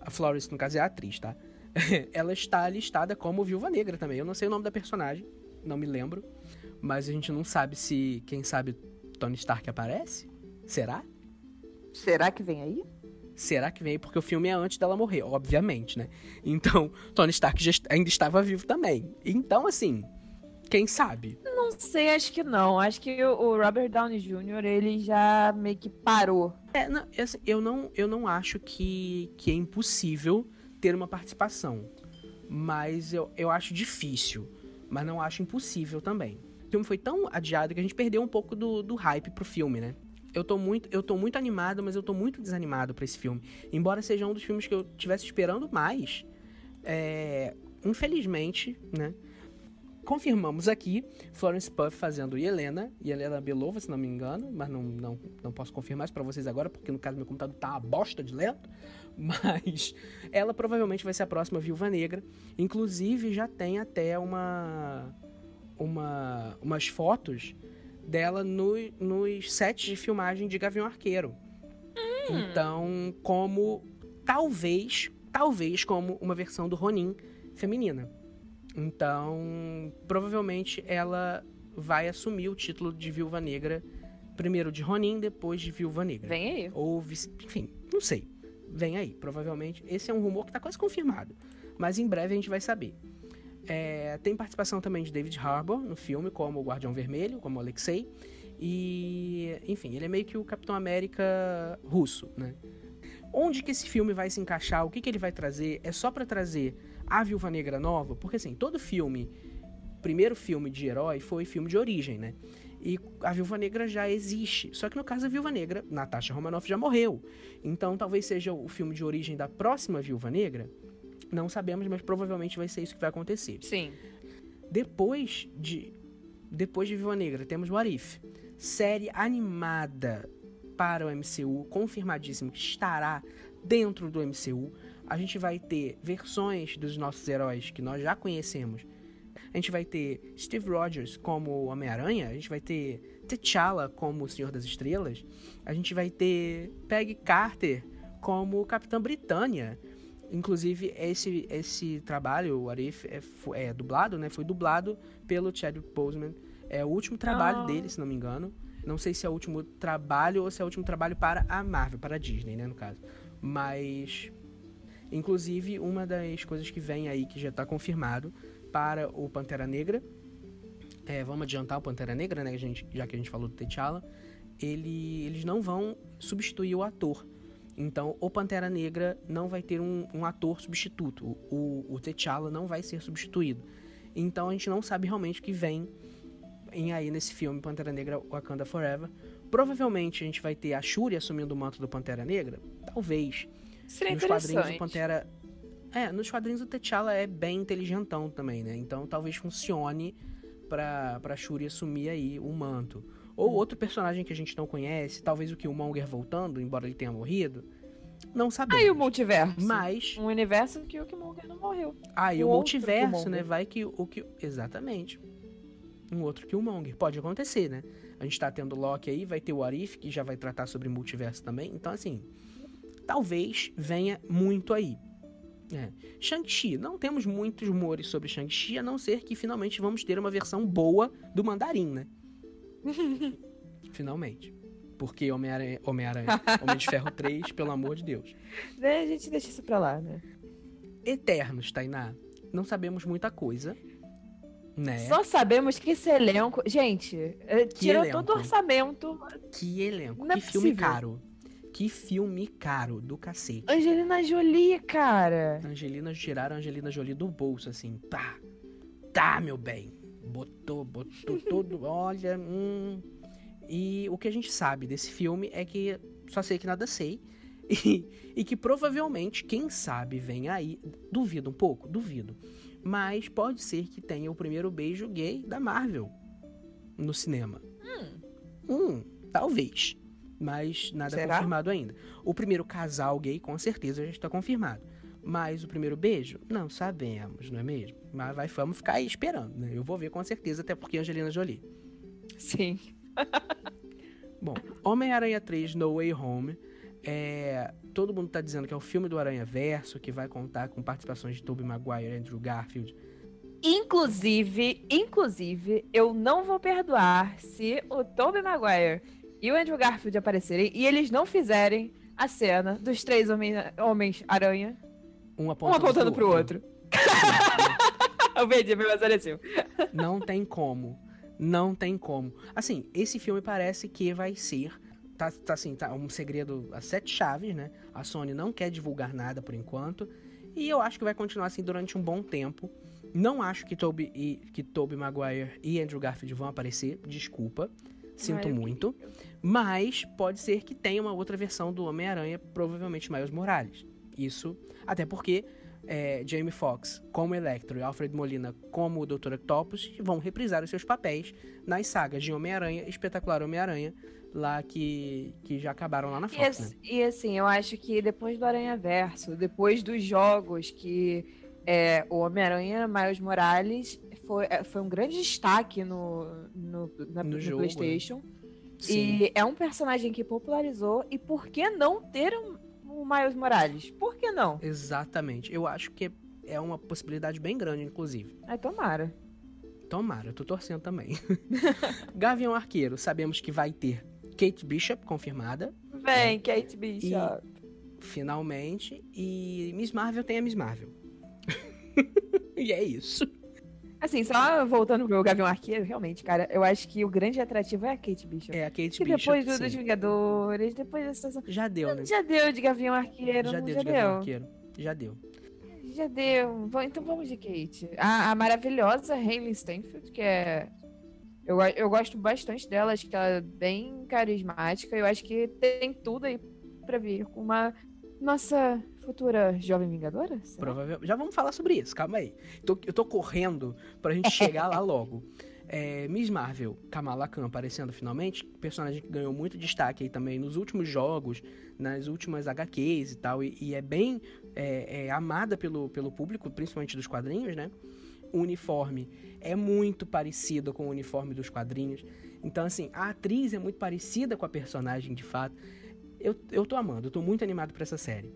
A Florence, no caso, é a atriz, tá? Ela está listada como Viúva Negra também. Eu não sei o nome da personagem, não me lembro. Mas a gente não sabe se, quem sabe, Tony Stark aparece? Será? Será que vem aí? Será que vem aí? Porque o filme é antes dela morrer, obviamente, né? Então, Tony Stark ainda estava vivo também. Então, assim, quem sabe? Não sei, acho que não. Acho que o Robert Downey Jr., ele já meio que parou. É, não, assim, eu, não, eu não acho que, que é impossível ter uma participação. Mas eu, eu acho difícil. Mas não acho impossível também. O filme foi tão adiado que a gente perdeu um pouco do, do hype pro filme, né? eu tô muito, eu tô muito animado, mas eu tô muito desanimado para esse filme. Embora seja um dos filmes que eu tivesse esperando mais, é, infelizmente, né? Confirmamos aqui Florence Puff fazendo Helena, e Helena Belova, se não me engano, mas não, não, não posso confirmar isso pra vocês agora, porque no caso meu computador tá uma bosta de lento. Mas ela provavelmente vai ser a próxima Viúva Negra. Inclusive já tem até uma, uma umas fotos dela no, nos sets de filmagem de Gavião Arqueiro. Hum. Então, como talvez, talvez como uma versão do Ronin feminina. Então, provavelmente ela vai assumir o título de Viúva Negra, primeiro de Ronin, depois de Viúva Negra. Vem aí. Ou, enfim, não sei. Vem aí, provavelmente. Esse é um rumor que está quase confirmado. Mas em breve a gente vai saber. É, tem participação também de David Harbour no filme, como o Guardião Vermelho, como o Alexei. E, enfim, ele é meio que o Capitão América russo, né? Onde que esse filme vai se encaixar? O que, que ele vai trazer? É só para trazer a Viúva Negra nova? Porque, assim, todo filme, primeiro filme de herói foi filme de origem, né? E a Viúva Negra já existe. Só que no caso da Viúva Negra, Natasha Romanoff já morreu. Então talvez seja o filme de origem da próxima Viúva Negra, não sabemos, mas provavelmente vai ser isso que vai acontecer. Sim. Depois de depois de Viva Negra, temos What If, série animada para o MCU, confirmadíssimo que estará dentro do MCU. A gente vai ter versões dos nossos heróis que nós já conhecemos. A gente vai ter Steve Rogers como Homem-Aranha, a gente vai ter T'Challa como o Senhor das Estrelas, a gente vai ter Peggy Carter como Capitã Britânia. Inclusive, esse, esse trabalho, o Arif, é, é, dublado, né? Foi dublado pelo Chadwick Boseman. É o último trabalho oh. dele, se não me engano. Não sei se é o último trabalho ou se é o último trabalho para a Marvel, para a Disney, né, no caso. Mas, inclusive, uma das coisas que vem aí, que já está confirmado, para o Pantera Negra, é, vamos adiantar o Pantera Negra, né, gente, já que a gente falou do T'Challa, ele, eles não vão substituir o ator. Então, o Pantera Negra não vai ter um, um ator substituto. O, o T'Challa não vai ser substituído. Então, a gente não sabe realmente o que vem em aí nesse filme Pantera Negra Wakanda Forever. Provavelmente a gente vai ter a Shuri assumindo o manto do Pantera Negra. Talvez. Seria nos quadrinhos o Pantera. É, nos quadrinhos o T'Challa é bem inteligentão também, né? Então talvez funcione pra, pra Shuri assumir aí o manto. Ou outro personagem que a gente não conhece, talvez o Killmonger voltando, embora ele tenha morrido. Não sabemos. Aí o multiverso. Mas. Um universo que o Killmonger não morreu. Aí o, o multiverso, né? Vai que o que. Exatamente. Um outro Killmonger. Pode acontecer, né? A gente tá tendo Loki aí, vai ter o Arif, que já vai tratar sobre multiverso também. Então, assim. Talvez venha muito aí. É. Shang-Chi. Não temos muitos rumores sobre Shang-Chi, a não ser que finalmente vamos ter uma versão boa do Mandarim, né? Finalmente. Porque Homem-Aranha, Homem, Homem de Ferro 3, pelo amor de Deus. Né, a gente deixa isso pra lá, né? Eternos, Tainá. Não sabemos muita coisa. Né? Só sabemos que esse elenco. Gente, eh, tirou todo o orçamento. Que elenco. É que possível. filme caro. Que filme caro do cacete. Angelina Jolie, cara. Angelina, tiraram a Angelina Jolie do bolso, assim. Tá. Tá, meu bem. Botou, botou todo. Olha. Hum. E o que a gente sabe desse filme é que só sei que nada sei. E, e que provavelmente, quem sabe, vem aí. Duvido um pouco, duvido. Mas pode ser que tenha o primeiro beijo gay da Marvel no cinema. Hum, hum talvez. Mas nada Será? confirmado ainda. O primeiro casal gay, com certeza, já está confirmado. Mas o primeiro beijo? Não sabemos, não é mesmo? Mas vai, vamos ficar aí esperando, né? Eu vou ver com certeza, até porque Angelina Jolie. Sim. Bom, Homem-Aranha 3 No Way Home. É, todo mundo tá dizendo que é o filme do Aranha Verso, que vai contar com participações de Tobey Maguire e Andrew Garfield. Inclusive, inclusive, eu não vou perdoar se o Tobey Maguire e o Andrew Garfield aparecerem e eles não fizerem a cena dos três Homens-Aranha. Um Um apontando, apontando pro outro. Eu perdi, mas apareceu. Não tem como. Não tem como. Assim, esse filme parece que vai ser. Tá, tá assim, tá um segredo a sete chaves, né? A Sony não quer divulgar nada por enquanto. E eu acho que vai continuar assim durante um bom tempo. Não acho que Toby, e, que Tobey Maguire e Andrew Garfield vão aparecer. Desculpa. Sinto muito. Mas pode ser que tenha uma outra versão do Homem-Aranha, provavelmente Miles Morales. Isso, até porque é, Jamie Foxx como Electro e Alfred Molina como o Dr. Octopus vão reprisar os seus papéis nas sagas de Homem-Aranha e Espetacular Homem-Aranha, lá que, que já acabaram lá na E, Fox, ass- né? e assim, eu acho que depois do Aranha Verso, depois dos jogos que é, o Homem-Aranha Miles Morales foi, é, foi um grande destaque no, no, na- No no né? PlayStation. Sim. E é um personagem que popularizou. E por que não ter um, um Miles Morales? Por que não? Exatamente. Eu acho que é uma possibilidade bem grande, inclusive. Ai, tomara. Tomara, eu tô torcendo também. Gavião Arqueiro, sabemos que vai ter Kate Bishop confirmada, Vem, Kate Bishop. finalmente, e Miss Marvel tem a Miss Marvel. e é isso. Assim, só voltando pro Gavião Arqueiro, realmente, cara, eu acho que o grande atrativo é a Kate Bishop. É a Kate que Bishop. depois do, dos Vingadores, depois situação. Já deu, né? Já deu de Gavião Arqueiro, Já deu já de Gavião deu. Arqueiro. Já deu. Já deu. Então vamos de Kate. A, a maravilhosa Hayley Stenfield, que é. Eu, eu gosto bastante dela, acho que ela é bem carismática. Eu acho que tem tudo aí pra vir com uma nossa futura jovem vingadora. Provável... Já vamos falar sobre isso, calma aí. Tô- eu tô correndo pra gente chegar lá logo. É, Miss Marvel, Kamala Khan aparecendo finalmente, personagem que ganhou muito destaque aí também nos últimos jogos, nas últimas HQs e tal, e, e é bem é, é amada pelo, pelo público, principalmente dos quadrinhos, né? O uniforme é muito parecido com o uniforme dos quadrinhos. Então, assim, a atriz é muito parecida com a personagem, de fato. Eu, eu tô amando, eu tô muito animado pra essa série.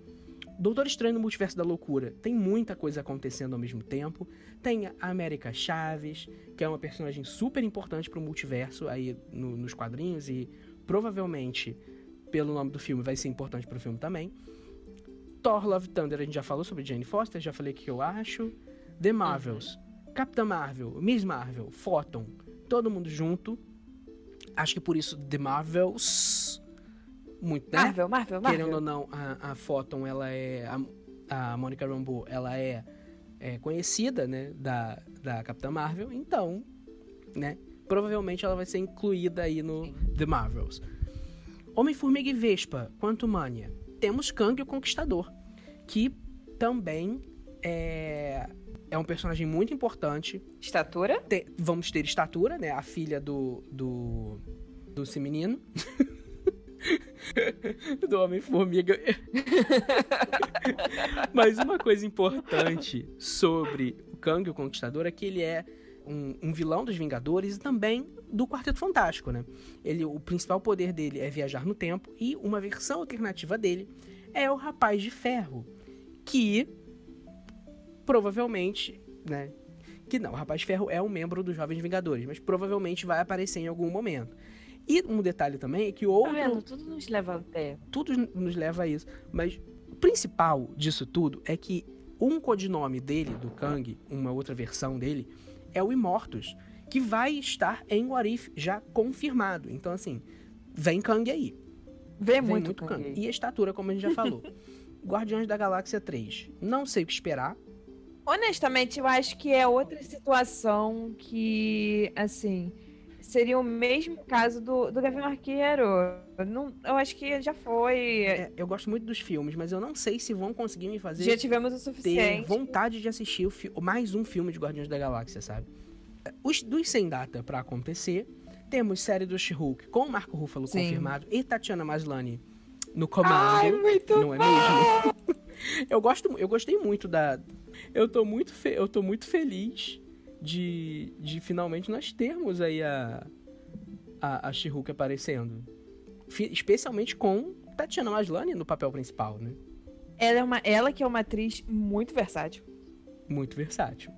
Doutor Estranho no Multiverso da Loucura tem muita coisa acontecendo ao mesmo tempo. Tem a América Chaves, que é uma personagem super importante pro multiverso aí no- nos quadrinhos e provavelmente, pelo nome do filme, vai ser importante pro filme também. Thor Love Thunder, a gente já falou sobre Jane Foster, já falei o que eu acho. The Marvels, Capitã Marvel, Miss Marvel, Photon, todo mundo junto. Acho que por isso The Marvels. Muito, né? Marvel, Marvel, Marvel. Querendo ou não, a, a Photon, ela é. A, a Monica Rambeau, ela é, é conhecida, né? Da, da Capitã Marvel. Então, né? Provavelmente ela vai ser incluída aí no Sim. The Marvels. Homem-Formiga e Vespa, Quantumania. Temos Kang o Conquistador, que também é, é um personagem muito importante. Estatura? Te- vamos ter estatura, né? A filha do. do. do menino. do Homem-Formiga. Mas uma coisa importante sobre o Kang, o Conquistador, é que ele é um, um vilão dos Vingadores e também do Quarteto Fantástico, né? Ele, o principal poder dele é viajar no tempo e uma versão alternativa dele é o Rapaz de Ferro, que provavelmente, né? Que não, o Rapaz de Ferro é um membro dos Jovens Vingadores, mas provavelmente vai aparecer em algum momento. E um detalhe também é que Tá outro vendo? Tudo nos leva até. tudo nos leva a isso. Mas o principal disso tudo é que um codinome dele, do Kang, uma outra versão dele, é o Imortus, que vai estar em What If, já confirmado. Então, assim, vem Kang aí. Vê Vem muito, muito, Kang Kang. E a estatura, como a gente já falou. Guardiões da Galáxia 3. Não sei o que esperar. Honestamente, eu acho que é outra situação que, assim, seria o mesmo caso do, do Gavião Arqueiro. Eu, não, eu acho que já foi. É, eu gosto muito dos filmes, mas eu não sei se vão conseguir me fazer Já tivemos o ter suficiente. vontade de assistir o fi- mais um filme de Guardiões da Galáxia, sabe? Os dos sem data pra acontecer, temos série do She-Hulk com o Marco Ruffalo Sim. confirmado e Tatiana Maslany no Ai, comando, muito não é mesmo? eu gosto, eu gostei muito da eu tô muito fe- eu tô muito feliz de, de finalmente nós termos aí a a, a She-Hulk aparecendo. Especialmente com Tatiana Maslany no papel principal, né? Ela, é uma, ela que é uma atriz muito versátil. muito versátil,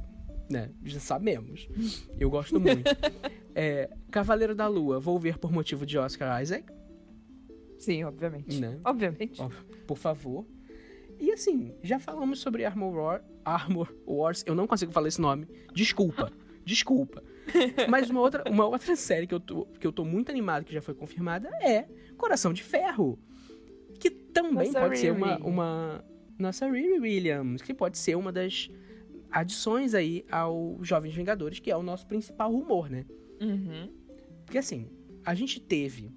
né? Já sabemos. Eu gosto muito. É, Cavaleiro da Lua, vou ver por motivo de Oscar Isaac. Sim, obviamente. Né? Obviamente. Por favor. E assim, já falamos sobre Armor, War, Armor Wars. Eu não consigo falar esse nome. Desculpa. desculpa. Mas uma outra, uma outra série que eu, tô, que eu tô muito animado, que já foi confirmada, é Coração de Ferro. Que também Nossa pode ser uma, Riri. uma. Nossa Riri Williams. Que pode ser uma das adições aí ao Jovens Vingadores, que é o nosso principal rumor, né? Uhum. Porque assim, a gente teve.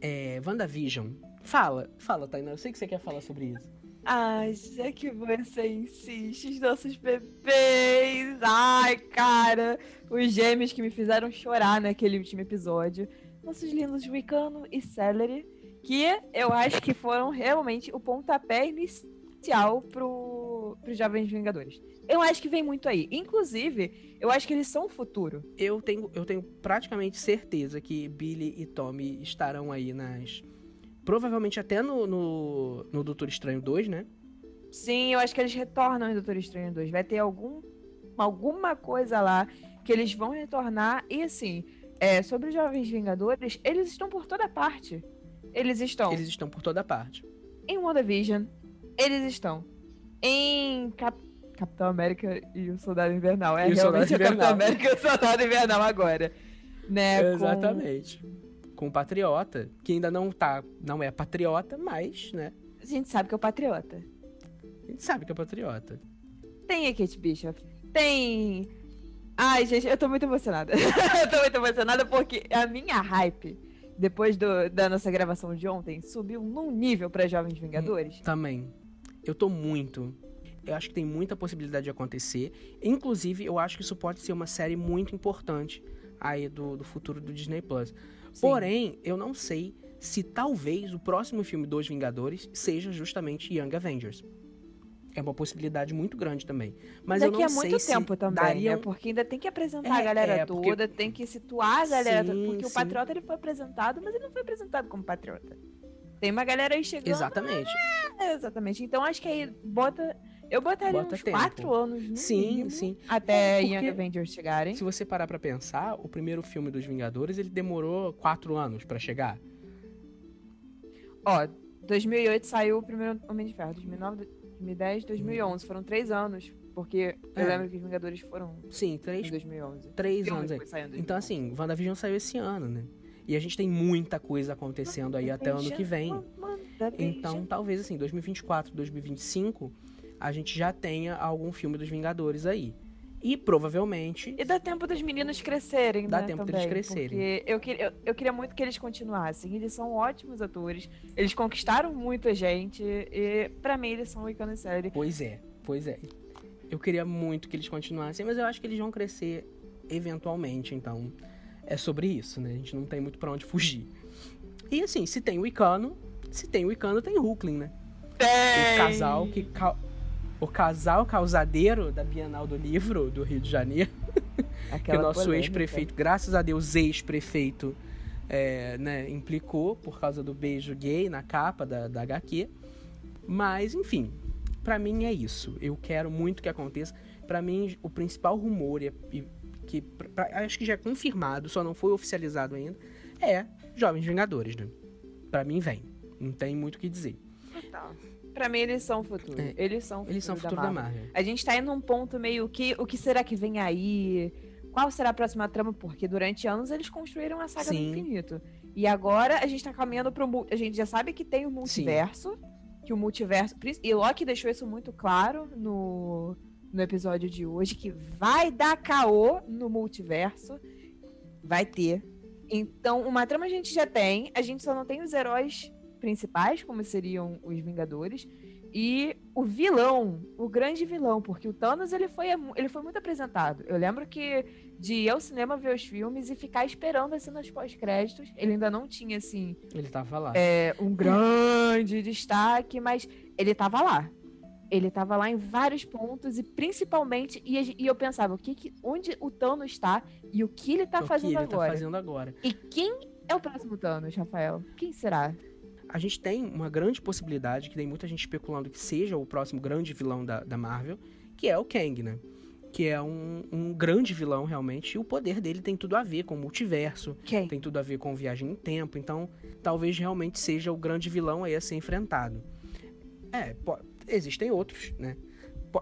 É, WandaVision. Fala, fala, Tainá. Eu sei que você quer falar sobre isso. Ai, já que você insiste, os nossos bebês. Ai, cara. Os gêmeos que me fizeram chorar naquele último episódio. Nossos lindos Wicano e Celery. Que eu acho que foram realmente o pontapé inicial pro, pros Jovens Vingadores. Eu acho que vem muito aí. Inclusive, eu acho que eles são o futuro. Eu tenho, eu tenho praticamente certeza que Billy e Tommy estarão aí nas. Provavelmente até no, no, no Doutor Estranho 2, né? Sim, eu acho que eles retornam em Doutor Estranho 2. Vai ter algum, alguma coisa lá que eles vão retornar. E assim, é, sobre os Jovens Vingadores, eles estão por toda parte. Eles estão Eles estão por toda parte. em WandaVision, eles estão em Cap- Capitão América e o Soldado Invernal. É E o Soldado realmente o Capitão Invernal. América e o Soldado Invernal agora. Né, Exatamente. Com o Patriota, que ainda não tá. Não é patriota, mas, né? A gente sabe que é o Patriota. A gente sabe que é patriota. Tem a Kate Bishop. Tem. Ai, gente, eu tô muito emocionada. eu tô muito emocionada porque a minha hype, depois do- da nossa gravação de ontem, subiu num nível pra Jovens Vingadores. Também. Eu tô muito. Eu acho que tem muita possibilidade de acontecer. Inclusive, eu acho que isso pode ser uma série muito importante aí do, do futuro do Disney Plus. Sim. Porém, eu não sei se talvez o próximo filme dos Vingadores seja justamente Young Avengers. É uma possibilidade muito grande também. Mas Daqui eu não a muito sei tempo se também, daria né? Porque ainda tem que apresentar É, a galera é, porque- toda, tem que situar a galera Sim, toda. Porque o sim. Patriota ele foi apresentado, mas ele não foi apresentado como Patriota. Tem uma galera aí chegando. Exatamente. É, exatamente. Então acho que aí bota. Eu botaria Bota uns tempo. quatro anos no Sim, mínimo, sim. até É, Young Avengers chegarem. Se você parar pra pensar, o primeiro filme dos Vingadores, ele demorou quatro anos pra chegar. Ó, 2008 saiu o primeiro Homem de Ferro. 2009, 2010, 2011. Foram três anos. Porque eu É. lembro que os Vingadores foram Sim, em três, 2011. três anos aí. em Então, 2011. assim, WandaVision saiu esse ano, né? E a gente tem muita coisa acontecendo aí até ano que vem. Então, talvez assim, 2024, 2025, a gente já tenha algum filme dos Vingadores aí. E provavelmente. E dá tempo dos meninos crescerem, Dá né, tempo também, deles crescerem. Porque eu, eu, eu queria muito que eles continuassem. Eles são ótimos atores. Eles conquistaram muita gente. E pra mim eles são ícone série. Pois é, pois é. Eu queria muito que eles continuassem, mas eu acho que eles vão crescer eventualmente, então é sobre isso, né? A gente não tem muito pra onde fugir. E assim, se tem o Icano, se tem o Icano, tem o Hulkling, né? O casal que. O casal causadeiro da Bienal do Livro do Rio de Janeiro. que Aquela o nosso polêmica. ex-prefeito, graças a Deus, ex-prefeito, é, né, implicou por causa do beijo gay na capa da, da HQ. Mas, enfim, pra mim é isso. Eu quero muito que aconteça. Pra mim, o principal rumor, e, e que pra- pra- acho que já é confirmado, só não foi oficializado ainda, é Jovens Vingadores, né? Pra mim, vem. Não tem muito o que dizer. Total. Pra mim eles são o futuro. É, Eles são o futuro, Eles são o futuro da Marvel. A gente tá indo num ponto meio que o que será que vem aí? Qual será a próxima trama? Porque durante anos eles construíram a saga Sim. do infinito. E agora a gente tá caminhando pro. A gente já sabe que tem o multiverso. Que o multiverso. E Loki deixou isso muito claro no, no episódio de hoje: que vai dar caô no multiverso. Vai ter. Então, uma trama a gente já tem. A gente só não tem os heróis principais, como seriam os Vingadores. E o vilão, o grande vilão, porque o Thanos ele foi, ele foi muito apresentado. Eu lembro que de ir ao cinema ver os filmes e ficar esperando assim nos pós-créditos. Ele ainda não tinha assim Ele tava lá. é, um grande destaque, mas ele tava lá. Ele tava lá em vários pontos e principalmente e, e eu pensava o que, que onde o Thanos está e o que ele tá o que fazendo ele agora. tá fazendo agora. E quem é o próximo Thanos, Rafael? Quem será? A gente tem uma grande possibilidade, que tem muita gente especulando que seja o próximo grande vilão da, da Marvel, que é o Kang, né? que é um, um, grande vilão realmente, e o poder dele tem tudo a ver com o multiverso, Quem? tem tudo a ver com viagem no tempo, então talvez realmente seja o grande vilão aí a ser enfrentado. É, existem outros, né?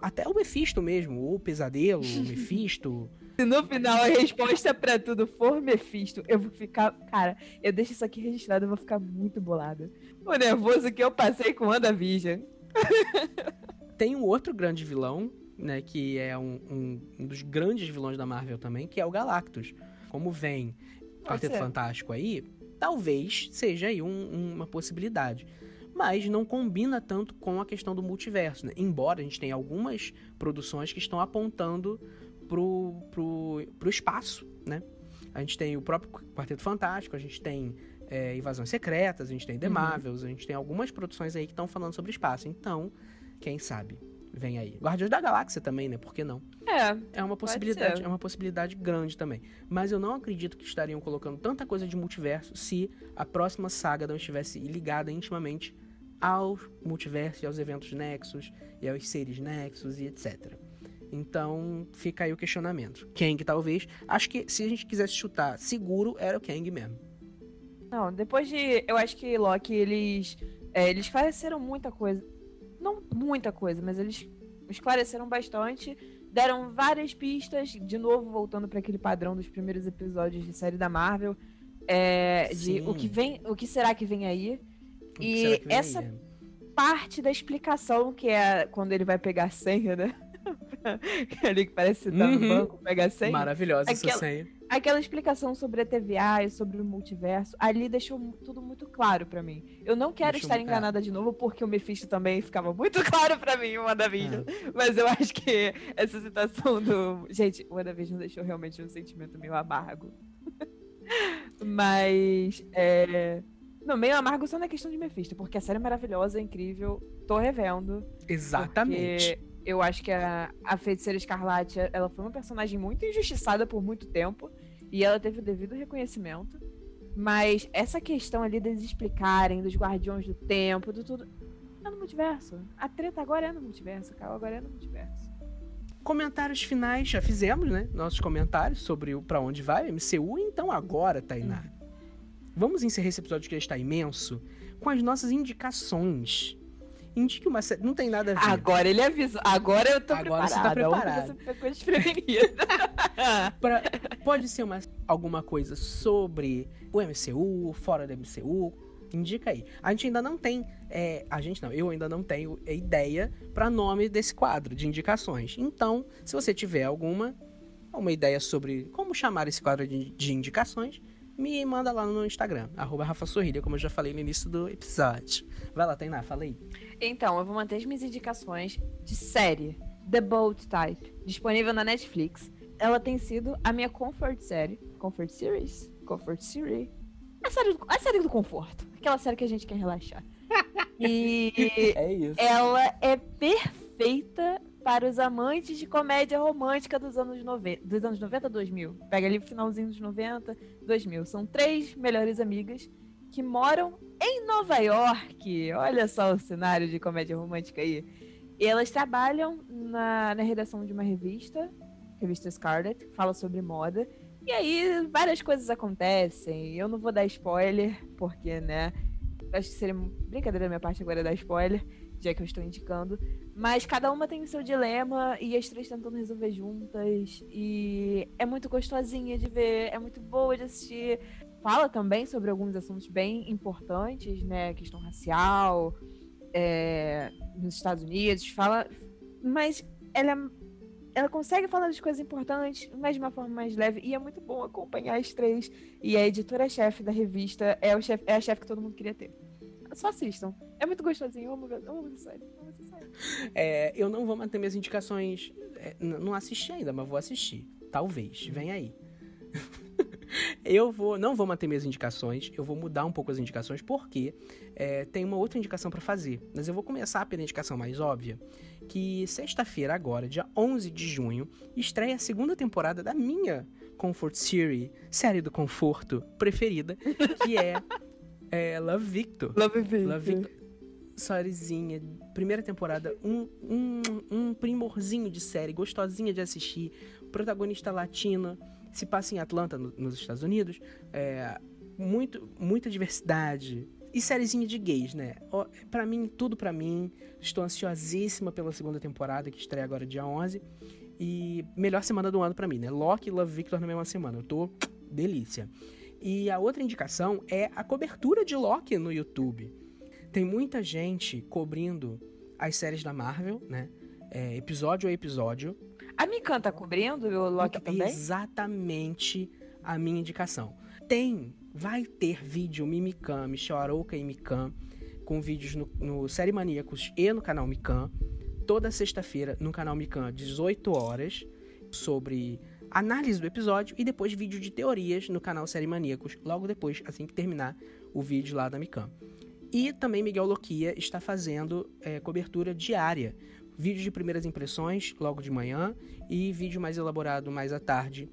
Até o Mephisto mesmo, o Pesadelo, o Mephisto. Se no final a resposta para tudo for Mephisto, eu vou ficar. Cara, eu deixo isso aqui registrado, eu vou ficar muito bolada. O nervoso que eu passei com WandaVision. Tem um outro grande vilão, né, que é um, um, um, dos grandes vilões da Marvel também, que é o Galactus. Como vem Quarteto Fantástico aí, talvez seja aí um, uma possibilidade. Mas não combina tanto com a questão do multiverso, né? Embora a gente tenha algumas produções que estão apontando pro, pro, pro espaço, né? A gente tem o próprio Quarteto Fantástico, a gente tem é, Invasões Secretas, a gente tem The uhum. Marvels, a gente tem algumas produções aí que estão falando sobre espaço. Então, quem sabe? vem aí. Guardiões da Galáxia também, né? Por que não? É. É uma possibilidade, é uma possibilidade grande também. Mas eu não acredito que estariam colocando tanta coisa de multiverso se a próxima saga não estivesse ligada intimamente ao multiverso e aos eventos Nexus e aos seres Nexus e etc. Então, fica aí o questionamento. Kang, talvez. Acho que se a gente quisesse chutar seguro, era o Kang mesmo. Não, depois de. Eu acho que Loki, eles. É, eles esclareceram muita coisa não muita coisa, mas eles esclareceram bastante, deram várias pistas, de novo voltando para aquele padrão dos primeiros episódios de série da Marvel, é, de o que vem, o que será que vem aí? E vem essa aí, é? parte da explicação que é quando ele vai pegar a senha, né? Ali que parece estar uhum. no banco, pega a senha. Maravilhosa Aquela... essa senha aquela explicação sobre a TVA e sobre o multiverso, ali deixou tudo muito claro para mim. Eu não quero estar enganada de novo, porque o Mephisto também ficava muito claro para mim, o WandaVision. É. Mas eu acho que essa situação do. Gente, o WandaVision deixou realmente um sentimento meio amargo. Mas. É... Não, meio amargo só na questão de Mephisto, porque a série é maravilhosa, é incrível. Tô revendo. Exatamente. Eu acho que a, a Feiticeira Escarlate, ela foi uma personagem muito injustiçada por muito tempo. E ela teve o devido reconhecimento. Mas essa questão ali deles explicarem, dos guardiões do tempo, do tudo. É no multiverso. A treta agora é no multiverso, Carl, agora é no multiverso. Comentários finais, já fizemos, né? Nossos comentários sobre o pra onde vai o MCU. Então agora, Tainá, hum. vamos encerrar esse episódio que já está imenso com as nossas indicações indique uma série. Não tem nada a ver. Agora ele avisou. Agora eu tô Agora preparada. você tá. Você desprevenida. pra, pode ser uma, alguma coisa sobre o MCU, fora do MCU. Indica aí. A gente ainda não tem. É, a gente não, eu ainda não tenho ideia para nome desse quadro de indicações. Então, se você tiver alguma, uma ideia sobre como chamar esse quadro de, de indicações, me manda lá no Instagram, arroba Rafa Sorrilha, como eu já falei no início do episódio. Vai lá, Tainá, fala aí. Então, eu vou manter as minhas indicações de série The Bold Type, disponível na Netflix. Ela tem sido a minha comfort série. Comfort series? Comfort series? A série, do, a série do conforto. Aquela série que a gente quer relaxar. E é isso. ela é perfeita para os amantes de comédia romântica dos anos 90, dos anos 90 2000. Pega ali o finalzinho dos 90, 2000. São três melhores amigas que moram em Nova York. Olha só o cenário de comédia romântica aí. E elas trabalham na, na redação de uma revista, revista Scarlet, que fala sobre moda. E aí várias coisas acontecem. Eu não vou dar spoiler, porque, né? Acho que seria brincadeira da minha parte agora dar spoiler já que eu estou indicando. Mas cada uma tem o seu dilema e as três tentando resolver juntas. E é muito gostosinha de ver, é muito boa de assistir. Fala também sobre alguns assuntos bem importantes, né? Questão racial é, nos Estados Unidos. Fala. Mas ela ela consegue falar das coisas importantes, mas de uma forma mais leve, e é muito bom acompanhar as três. E a editora-chefe da revista é, o chef, é a chefe que todo mundo queria ter. Só assistam. É muito gostosinho. Eu amo, eu amo essa série. Eu amo essa série. É, eu não vou manter minhas indicações. É, não assisti ainda, mas vou assistir. Talvez. Vem aí. eu vou, não vou manter minhas indicações, eu vou mudar um pouco as indicações, porque é, tem uma outra indicação para fazer. Mas eu vou começar pela indicação mais óbvia, que sexta-feira agora, dia 11 de junho, estreia a segunda temporada da minha Comfort Series, série do conforto preferida, que é é Love Victor. Love Victor. Love Victor. sériezinha, primeira temporada, um, um, um primorzinho de série, gostosinha de assistir, protagonista latina, se passa em Atlanta, no, nos Estados Unidos, é, muito, muita diversidade, e sériezinha de gays, né? Para mim, tudo para mim. Estou ansiosíssima pela segunda temporada, que estreia agora dia 11. E melhor semana do ano para mim, né? Loki e Love Victor na mesma semana. Eu tô delícia. E a outra indicação é a cobertura de Loki no YouTube. Tem muita gente cobrindo as séries da Marvel, né? É, episódio a episódio. A Mikan tá cobrindo o Loki então, também? Exatamente a minha indicação. Tem vai ter vídeo Mimikan, Michel Arouca e Mikan, com vídeos no, no Série Maníacos e no canal Mikan, toda sexta-feira no canal Mikan, 18 horas, sobre análise do episódio e depois vídeo de teorias no canal Série Maníacos, logo depois, assim que terminar o vídeo lá da Mikan. E também Miguel Loquia está fazendo é, cobertura diária, vídeo de primeiras impressões logo de manhã e vídeo mais elaborado mais à tarde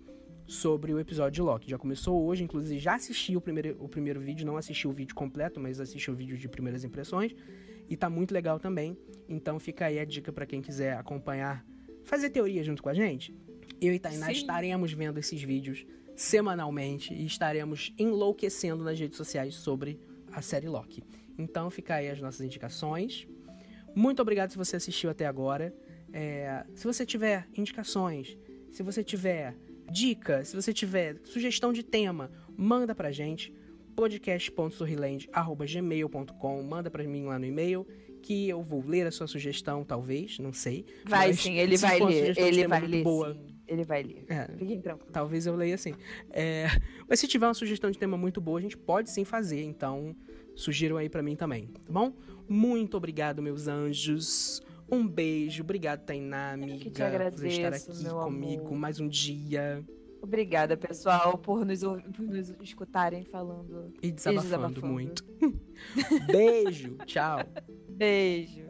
sobre o episódio de Loki. Já começou hoje, inclusive já assisti o primeiro, o primeiro vídeo, não assisti o vídeo completo, mas assisti o vídeo de primeiras impressões e tá muito legal também. Então fica aí a dica para quem quiser acompanhar, fazer teoria junto com a gente. Eu e Tainá Sim. estaremos vendo esses vídeos semanalmente e estaremos enlouquecendo nas redes sociais sobre a série Loki. Então fica aí as nossas indicações. Muito obrigado se você assistiu até agora. É, se você tiver indicações, se você tiver Dica, se você tiver sugestão de tema, manda pra gente podcast.sorriland@gmail.com, manda para mim lá no e-mail que eu vou ler a sua sugestão, talvez, não sei. Vai sim, ele vai ler, ele vai ler boa, sim. Ele vai ler. É, talvez eu leia assim. É, mas se tiver uma sugestão de tema muito boa, a gente pode sim fazer, então sugiram aí para mim também, tá bom? Muito obrigado, meus anjos. Um beijo, obrigado, Tainá, amiga, agradeço, por estar aqui comigo amor. mais um dia. Obrigada, pessoal, por nos, por nos escutarem falando e desabafando, e desabafando. muito. beijo, tchau. Beijo.